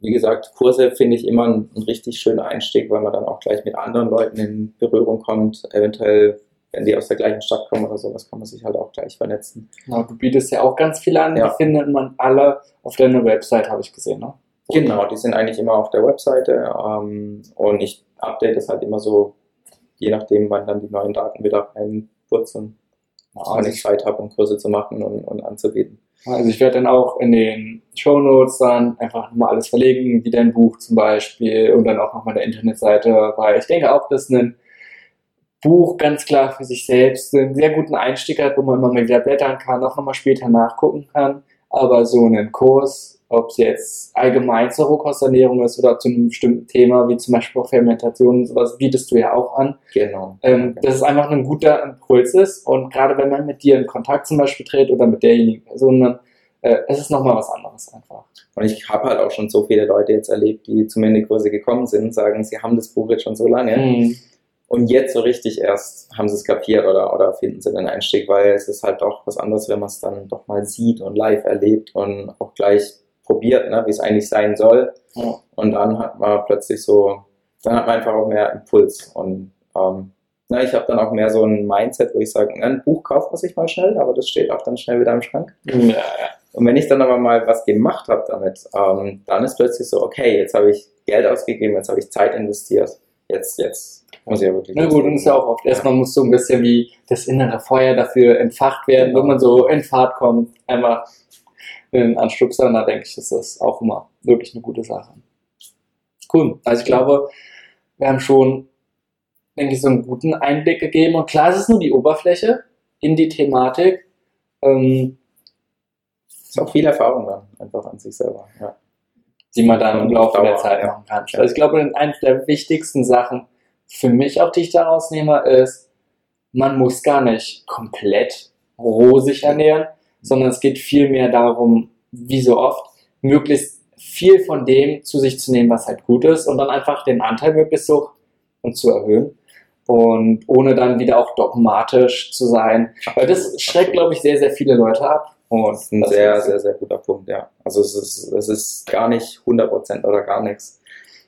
Wie gesagt, Kurse finde ich immer ein, ein richtig schöner Einstieg, weil man dann auch gleich mit anderen Leuten in Berührung kommt. Eventuell, wenn die aus der gleichen Stadt kommen oder sowas, kann man sich halt auch gleich vernetzen. Genau, du bietest ja auch ganz viele an, ja. die findet man alle auf deiner Website, habe ich gesehen, ne? Genau, die sind eigentlich immer auf der Webseite ähm, und ich update das halt immer so, je nachdem, wann dann die neuen Daten wieder reinpurzeln wenn ich Zeit habe, um Kurse zu machen und, und anzubieten. Also ich werde dann auch in den Show Notes dann einfach nochmal alles verlegen, wie dein Buch zum Beispiel und dann auch nochmal der Internetseite, weil ich denke auch, dass ein Buch ganz klar für sich selbst einen sehr guten Einstieg hat, wo man immer mal wieder blättern kann, auch nochmal später nachgucken kann. Aber so einen Kurs ob es jetzt allgemein zur Rohkosternährung ist oder zu einem bestimmten Thema, wie zum Beispiel auch Fermentation und sowas, bietest du ja auch an. Genau. Ähm, dass es einfach ein guter Impuls ist und gerade wenn man mit dir in Kontakt zum Beispiel tritt oder mit derjenigen Person, dann äh, es ist nochmal was anderes einfach. Und ich habe halt auch schon so viele Leute jetzt erlebt, die zu mir in die Kurse gekommen sind, sagen, sie haben das Buch jetzt schon so lange. Mhm. Und jetzt so richtig erst haben sie es kapiert oder, oder finden sie den Einstieg, weil es ist halt doch was anderes, wenn man es dann doch mal sieht und live erlebt und auch gleich probiert, ne, wie es eigentlich sein soll. Ja. Und dann hat man plötzlich so, dann hat man einfach auch mehr Impuls. Und ähm, na, ich habe dann auch mehr so ein Mindset, wo ich sage, ein Buch kauft man sich mal schnell, aber das steht auch dann schnell wieder im Schrank. Ja, ja. Und wenn ich dann aber mal was gemacht habe damit, ähm, dann ist plötzlich so, okay, jetzt habe ich Geld ausgegeben, jetzt habe ich Zeit investiert, jetzt, jetzt muss ich ja wirklich. Na gut, und ist ja auch oft, erstmal muss so ein bisschen wie das innere Feuer dafür entfacht werden, genau. wenn man so in Fahrt kommt, einfach einen Anstupser, da denke ich, ist das auch immer wirklich eine gute Sache. Cool. Also ich glaube, wir haben schon, denke ich, so einen guten Einblick gegeben. Und klar, es ist nur die Oberfläche in die Thematik. Ähm, ist auch viel Erfahrung dann, einfach an sich selber. Ja. Die man dann im Laufe der Zeit machen kann. Also ich glaube, eine der wichtigsten Sachen für mich auch, die ich daraus nehme, ist, man muss gar nicht komplett roh sich ernähren, sondern es geht vielmehr darum, wie so oft, möglichst viel von dem zu sich zu nehmen, was halt gut ist und dann einfach den Anteil möglichst hoch und zu erhöhen und ohne dann wieder auch dogmatisch zu sein, weil das schreckt, glaube ich, sehr, sehr viele Leute ab. Und das ist ein sehr, sehr, sehr guter Punkt, ja. Also es ist, es ist gar nicht 100% oder gar nichts,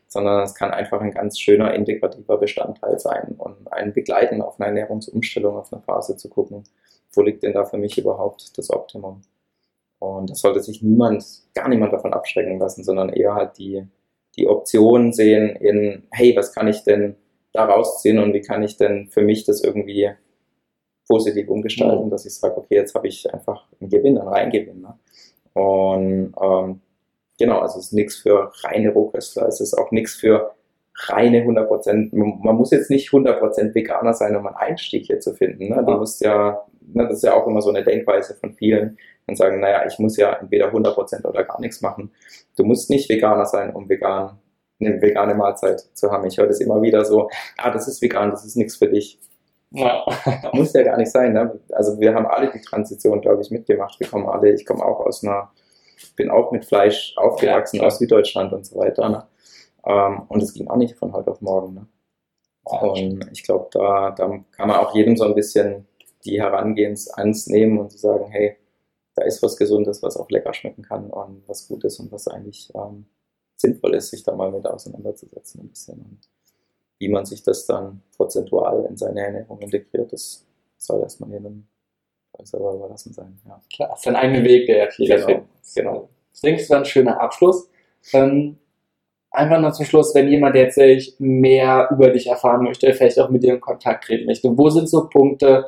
sondern es kann einfach ein ganz schöner integrativer Bestandteil sein und einen begleiten auf eine Ernährungsumstellung, auf eine Phase zu gucken wo liegt denn da für mich überhaupt das Optimum? Und das sollte sich niemand, gar niemand davon abschrecken lassen, sondern eher halt die, die Option sehen in, hey, was kann ich denn da rausziehen und wie kann ich denn für mich das irgendwie positiv umgestalten, mhm. dass ich sage, okay, jetzt habe ich einfach einen Gewinn, einen Reingewinn. Ne? Und ähm, genau, also es ist nichts für reine Rohköstler, es ist auch nichts für reine 100%, man muss jetzt nicht 100% Veganer sein, um einen Einstieg hier zu finden. Ne? Du musst ja ne, das ist ja auch immer so eine Denkweise von vielen und sagen, naja, ich muss ja entweder 100% oder gar nichts machen. Du musst nicht Veganer sein, um vegan eine vegane Mahlzeit zu haben. Ich höre das immer wieder so, ah, das ist vegan, das ist nichts für dich. Ja. Muss ja gar nicht sein. Ne? Also wir haben alle die Transition, glaube ich, mitgemacht. Wir kommen alle, ich komme auch aus einer, bin auch mit Fleisch aufgewachsen ja, aus Süddeutschland und so weiter. Ne? Ähm, und es ging auch nicht von heute auf morgen. Ne? Und ich glaube, da, da kann man auch jedem so ein bisschen die Herangehensangst nehmen und zu sagen, hey, da ist was Gesundes, was auch lecker schmecken kann und was gut ist und was eigentlich ähm, sinnvoll ist, sich da mal mit auseinanderzusetzen ein bisschen. Und wie man sich das dann prozentual in seine Ernährung integriert, das soll erstmal jedem selber überlassen sein. Ja. Klar, ist ein eigener Weg, der jeder Genau. findet. Genau. Ich denke, es war ein schöner Abschluss. Ähm, einfach noch zum Schluss, wenn jemand jetzt sich mehr über dich erfahren möchte, vielleicht auch mit dir in Kontakt treten möchte, wo sind so Punkte,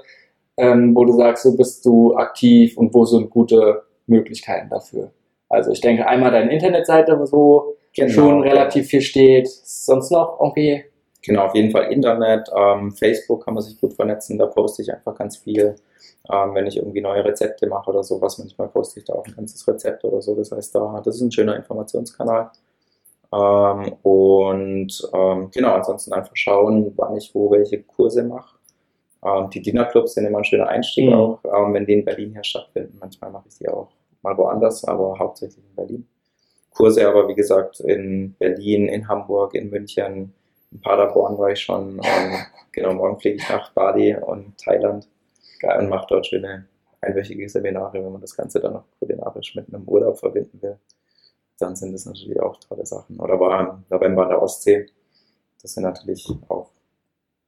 ähm, wo du sagst, so bist du aktiv und wo sind gute Möglichkeiten dafür? Also ich denke einmal deine Internetseite, wo Genau. schon relativ viel steht. Sonst noch irgendwie? Genau, auf jeden Fall Internet, ähm, Facebook kann man sich gut vernetzen, da poste ich einfach ganz viel. Ähm, wenn ich irgendwie neue Rezepte mache oder sowas, manchmal poste ich da auch ein ganzes Rezept oder so. Das heißt, da, das ist ein schöner Informationskanal. Ähm, und ähm, genau, ansonsten einfach schauen, wann ich wo welche Kurse mache. Ähm, die Dinnerclubs sind immer ein schöner Einstieg Mhm. auch, ähm, wenn die in Berlin hier stattfinden. Manchmal mache ich die auch mal woanders, aber hauptsächlich in Berlin. Kurse aber, wie gesagt, in Berlin, in Hamburg, in München, in Paderborn war ich schon. Und genau, morgen fliege ich nach Bali und Thailand und mache dort schöne einwöchige Seminare, wenn man das Ganze dann noch kulinarisch mit einem Urlaub verbinden will. Dann sind das natürlich auch tolle Sachen. Oder war im November an der Ostsee. Das sind natürlich auch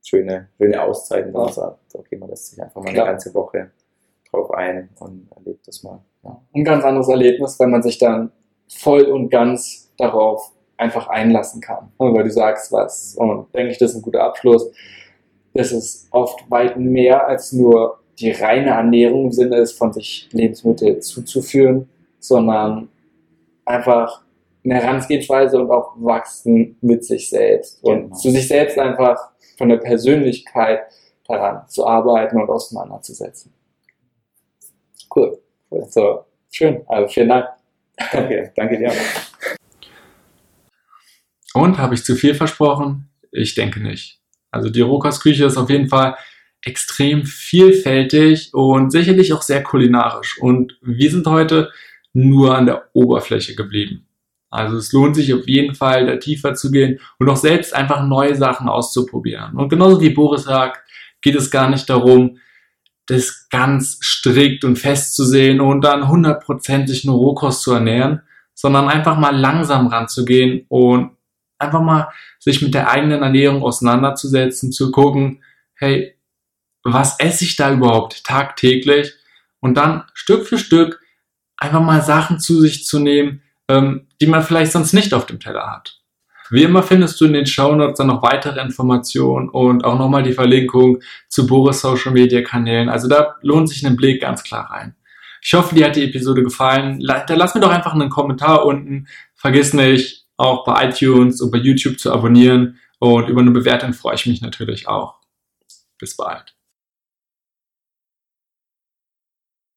schöne, schöne Auszeiten, wo man sagt, okay, man lässt sich einfach mal Klar. eine ganze Woche drauf ein und erlebt das mal. Ja. ein ganz anderes Erlebnis, weil man sich dann voll und ganz darauf einfach einlassen kann. Und weil du sagst was, und denke ich, das ist ein guter Abschluss. Das ist oft weit mehr als nur die reine Ernährung im Sinne ist, von sich Lebensmittel zuzuführen, sondern einfach eine Herangehensweise und auch wachsen mit sich selbst und Genau. zu sich selbst einfach von der Persönlichkeit daran zu arbeiten und auseinanderzusetzen. Cool. cool. So, schön. Also vielen Dank. Okay, danke dir. Und habe ich zu viel versprochen? Ich denke nicht. Also die Rohkostküche ist auf jeden Fall extrem vielfältig und sicherlich auch sehr kulinarisch. Und wir sind heute nur an der Oberfläche geblieben. Also es lohnt sich auf jeden Fall, da tiefer zu gehen und auch selbst einfach neue Sachen auszuprobieren. Und genauso wie Boris sagt, geht es gar nicht darum, das ganz strikt und fest zu sehen und dann hundertprozentig nur Rohkost zu ernähren, sondern einfach mal langsam ranzugehen und einfach mal sich mit der eigenen Ernährung auseinanderzusetzen, zu gucken, hey, was esse ich da überhaupt tagtäglich? Und dann Stück für Stück einfach mal Sachen zu sich zu nehmen, ähm, die man vielleicht sonst nicht auf dem Teller hat. Wie immer findest du in den Shownotes dann noch weitere Informationen und auch nochmal die Verlinkung zu Boris Social Media Kanälen. Also da lohnt sich ein Blick ganz klar rein. Ich hoffe, dir hat die Episode gefallen. La- Da lass mir doch einfach einen Kommentar unten. Vergiss nicht, auch bei iTunes und bei YouTube zu abonnieren. Und über eine Bewertung freue ich mich natürlich auch. Bis bald.